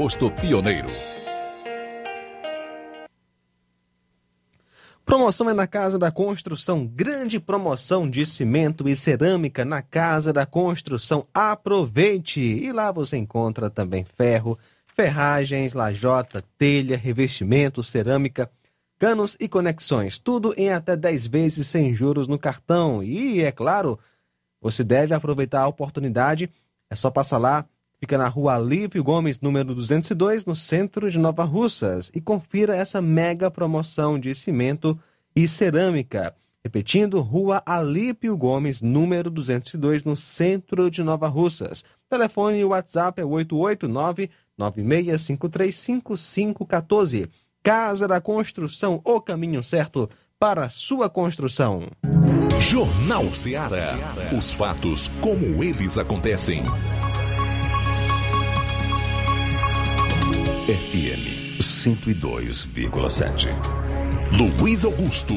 posto Pioneiro. Promoção é na Casa da Construção. Grande promoção de cimento e cerâmica na Casa da Construção. Aproveite! E lá você encontra também ferro, ferragens, lajota, telha, revestimento, cerâmica, canos e conexões. Tudo em até 10 vezes sem juros no cartão. E, é claro, você deve aproveitar a oportunidade. É só passar lá Fica na rua Alípio Gomes, número 202, no centro de Nova Russas. E confira essa mega promoção de cimento e cerâmica. Repetindo, rua Alípio Gomes, número 202, no centro de Nova Russas. Telefone e WhatsApp é 889-96535514. Casa da Construção, o caminho certo para sua construção. Jornal Ceará. Os fatos como eles acontecem. FM 102,7. Luiz Augusto.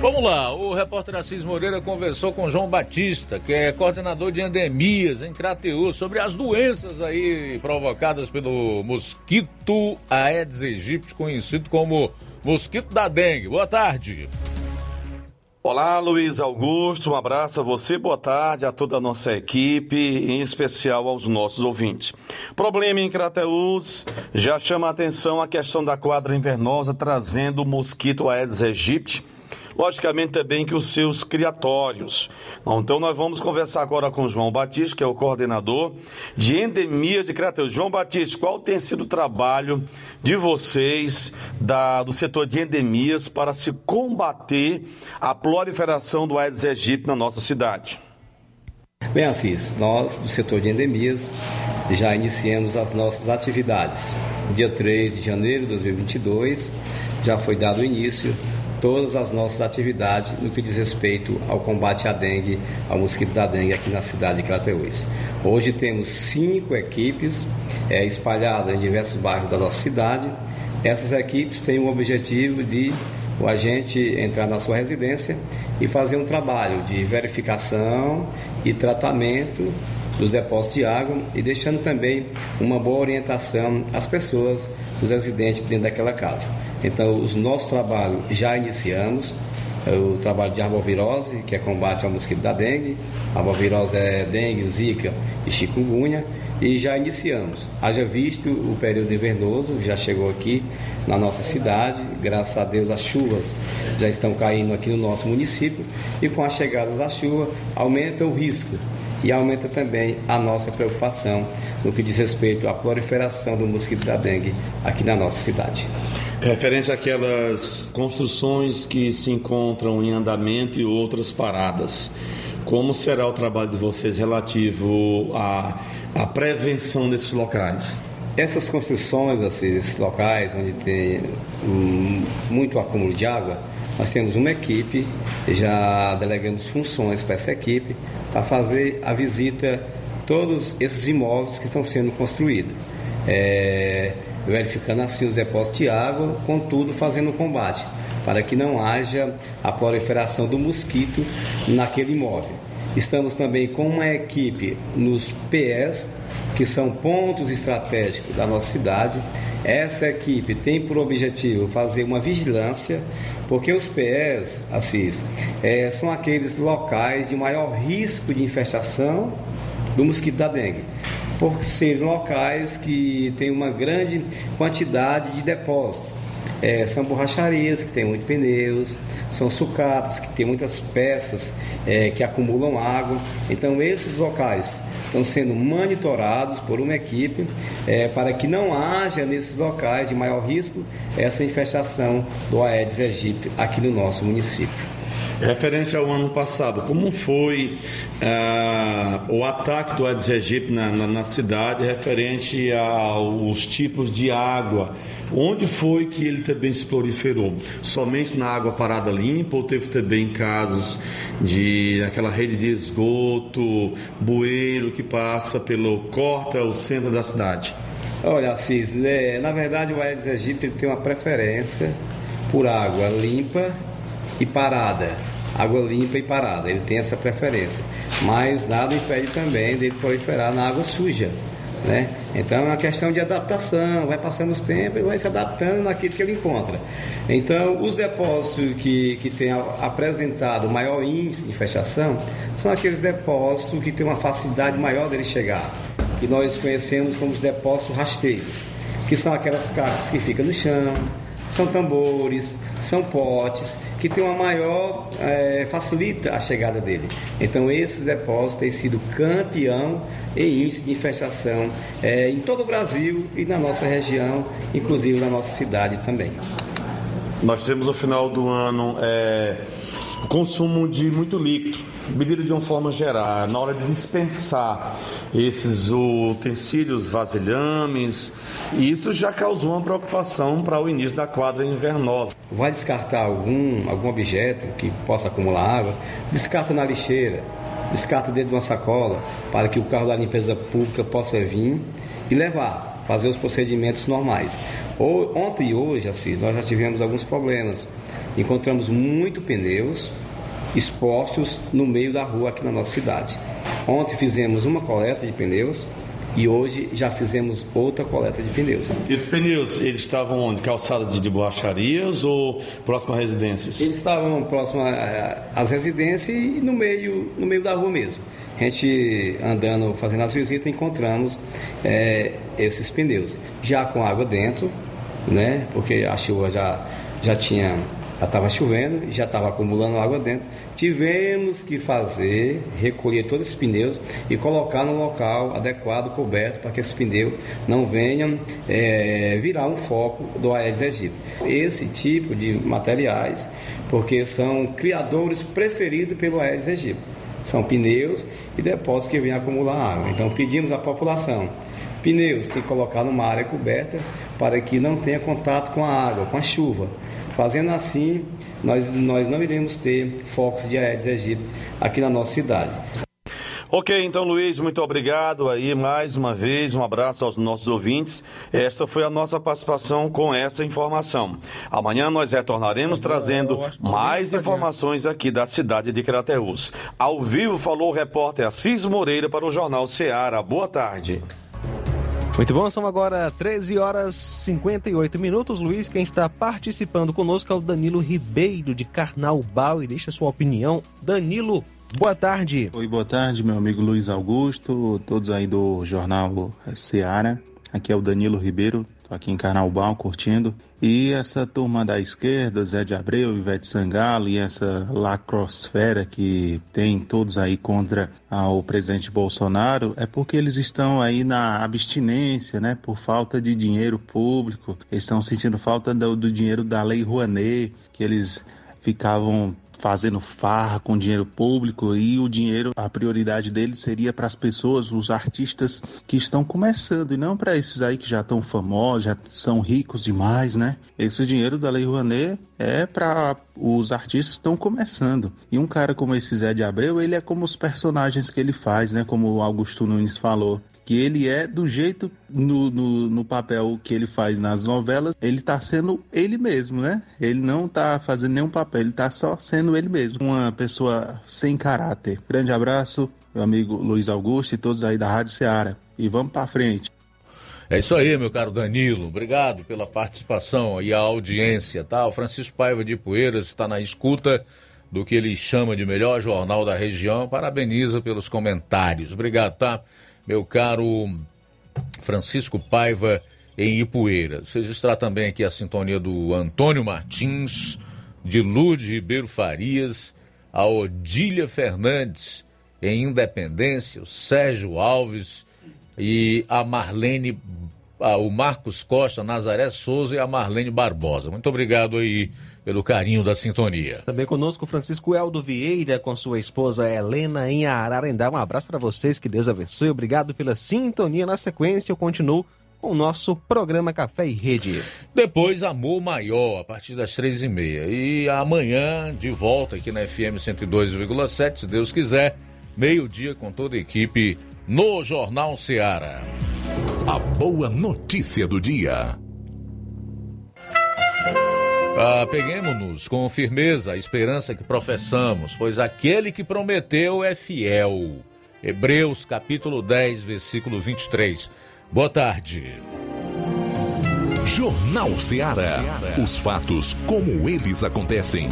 Vamos lá, o repórter Assis Moreira conversou com João Batista, que é coordenador de endemias em Crateus, sobre as doenças aí provocadas pelo mosquito Aedes aegypti, conhecido como mosquito da dengue. Boa tarde. Olá, Luiz Augusto, um abraço a você, boa tarde a toda a nossa equipe, em especial aos nossos ouvintes. Problema em Crateus, já chama a atenção a questão da quadra invernosa trazendo o mosquito Aedes aegypti, logicamente também que os seus criatórios. Então nós vamos conversar agora com João Batista, que é o coordenador de endemias de Crateus. João Batista, qual tem sido o trabalho de vocês da, do setor de endemias para se combater a proliferação do Aedes aegypti na nossa cidade? Bem, Assis, nós do setor de endemias já iniciamos as nossas atividades. Dia 3 de janeiro de 2022 já foi dado início todas as nossas atividades no que diz respeito ao combate à dengue, ao mosquito da dengue aqui na cidade de Crateús. Hoje temos cinco equipes é, espalhadas em diversos bairros da nossa cidade. Essas equipes têm o objetivo de o agente entrar na sua residência e fazer um trabalho de verificação e tratamento dos depósitos de água e deixando também uma boa orientação às pessoas, os residentes dentro daquela casa. Então, os nossos trabalhos já iniciamos. É o trabalho de arbovirose, que é combate ao mosquito da dengue. A arbovirose é dengue, zika e chikungunya. E já iniciamos. Haja visto o período invernoso, já chegou aqui na nossa cidade. Graças a Deus, as chuvas já estão caindo aqui no nosso município. E com a chegada da chuva, aumenta o risco e aumenta também a nossa preocupação no que diz respeito à proliferação do mosquito da dengue aqui na nossa cidade. Referente àquelas construções que se encontram em andamento e outras paradas, como será o trabalho de vocês relativo à, à prevenção desses locais? Essas construções, assim, esses locais onde tem muito acúmulo de água, nós temos uma equipe, já delegamos funções para essa equipe, para fazer a visita todos esses imóveis que estão sendo construídos. É, verificando assim os depósitos de água, contudo fazendo o combate, para que não haja a proliferação do mosquito naquele imóvel. Estamos também com uma equipe nos PS, que são pontos estratégicos da nossa cidade. Essa equipe tem por objetivo fazer uma vigilância, porque os PS, Assis, é, são aqueles locais de maior risco de infestação do mosquito da dengue por serem locais que têm uma grande quantidade de depósito. É, são borracharias que têm muitos pneus, são sucatas que têm muitas peças é, que acumulam água. Então esses locais estão sendo monitorados por uma equipe é, para que não haja nesses locais de maior risco essa infestação do Aedes aegypti aqui no nosso município. Referente ao ano passado, como foi uh, o ataque do Aedes aegypti na, na, na, cidade, referente aos tipos de água? Onde foi que ele também se proliferou? Somente na água parada limpa ou teve também casos de aquela rede de esgoto, bueiro que passa pelo corta o centro da cidade? Olha, Assis, é, na verdade o Aedes aegypti tem uma preferência por água limpa e parada. Água limpa e parada, ele tem essa preferência. Mas nada impede também dele proliferar na água suja. Né? Então é uma questão de adaptação, vai passando os tempos e vai se adaptando naquilo que ele encontra. Então, os depósitos que, que têm apresentado maior índice de infestação são aqueles depósitos que têm uma facilidade maior dele chegar, que nós conhecemos como os depósitos rasteiros, que são aquelas caixas que ficam no chão, são tambores, são potes, que tem uma maior, é, facilita a chegada dele. Então esses depósitos têm sido campeão em índice de infestação é, em todo o Brasil e na nossa região, inclusive na nossa cidade também. Nós temos no final do ano é, o consumo de muito líquido bebida de uma forma geral, na hora de dispensar esses utensílios, vasilhames, isso já causou uma preocupação para o início da quadra invernosa. Vai descartar algum, algum objeto que possa acumular água, descarta na lixeira, descarta dentro de uma sacola, para que o carro da limpeza pública possa vir e levar, fazer os procedimentos normais. Ontem e hoje, Assis, nós já tivemos alguns problemas. Encontramos muito pneus, expostos no meio da rua aqui na nossa cidade. Ontem fizemos uma coleta de pneus e hoje já fizemos outra coleta de pneus. Esses pneus, eles estavam onde? Calçada de, de borracharias ou próximo a residências? Eles estavam próximo às residências e no meio, no meio da rua mesmo. A gente andando, fazendo as visitas, encontramos é, esses pneus. Já com água dentro, né? Porque a chuva já, já tinha já estava chovendo e já estava acumulando água dentro. Tivemos que fazer, recolher todos esses pneus e colocar no local adequado, coberto, para que esses pneus não venham é, virar um foco do Aedes aegypti. Esse tipo de materiais, porque são criadores preferidos pelo Aedes aegypti São pneus e depósitos que vêm acumular água. Então pedimos à população, pneus tem que colocar numa área coberta para que não tenha contato com a água, com a chuva. Fazendo assim, nós, nós não iremos ter focos de Aedes aegypti aqui na nossa cidade. Ok, então Luiz, muito obrigado aí mais uma vez, um abraço aos nossos ouvintes. Esta foi a nossa participação com essa informação. Amanhã nós retornaremos trazendo mais informações aqui da cidade de Crateús. Ao vivo falou o repórter Assis Moreira para o Jornal Ceará. Boa tarde. Muito bom, são agora 13 horas 58 minutos. Luiz, quem está participando conosco é o Danilo Ribeiro de Carnaubal e deixa sua opinião. Danilo, boa tarde. Oi, boa tarde, meu amigo Luiz Augusto, todos aí do Jornal Seara. Aqui é o Danilo Ribeiro, tô aqui em Carnaubal curtindo. E essa turma da esquerda, Zé de Abreu, Ivete Sangalo e essa lacrosfera que tem todos aí contra ah, o presidente Bolsonaro, é porque eles estão aí na abstinência, né? Por falta de dinheiro público. Eles estão sentindo falta do, do dinheiro da Lei Rouanet, que eles ficavam fazendo farra com dinheiro público e o dinheiro, a prioridade deles seria para as pessoas, os artistas que estão começando e não para esses aí que já estão famosos, já são ricos demais, né? Esse dinheiro da Lei Rouanet é para os artistas que estão começando. E um cara como esse Zé de Abreu, ele é como os personagens que ele faz, né? Como o Augusto Nunes falou que ele é do jeito no, no, no, papel que ele faz nas novelas, ele tá sendo ele mesmo, né? Ele não tá fazendo nenhum papel, ele tá só sendo ele mesmo. Uma pessoa sem caráter. Grande abraço, meu amigo Luiz Augusto e todos aí da Rádio Ceará. E vamos para frente. É isso aí, meu caro Danilo. Obrigado pela participação e a audiência, tá? O Francisco Paiva de Poeiras está na escuta do que ele chama de melhor jornal da região. Parabeniza pelos comentários. Obrigado, tá? Meu caro Francisco Paiva em Ipueiras. Registrar também aqui a sintonia do Antônio Martins, de Lourdes Ribeiro Farias, a Odília Fernandes em Independência, o Sérgio Alves e a Marlene, a, o Marcos Costa, Nazaré Souza e a Marlene Barbosa. Muito obrigado aí pelo carinho da sintonia. Também conosco Francisco Eldo Vieira com sua esposa Helena em Ararendá. Um abraço para vocês, que Deus abençoe. Obrigado pela sintonia. Na sequência, eu continuo com o nosso programa Café e Rede. Depois, Amor Maior, a partir das três e meia. E amanhã, de volta aqui na FM 102,7, se Deus quiser, meio-dia com toda a equipe no Jornal Seara. A boa notícia do dia. Ah, Peguemos-nos com firmeza a esperança que professamos, pois aquele que prometeu é fiel. Hebreus capítulo 10, versículo 23. Boa tarde. Jornal Ceará. Os fatos como eles acontecem.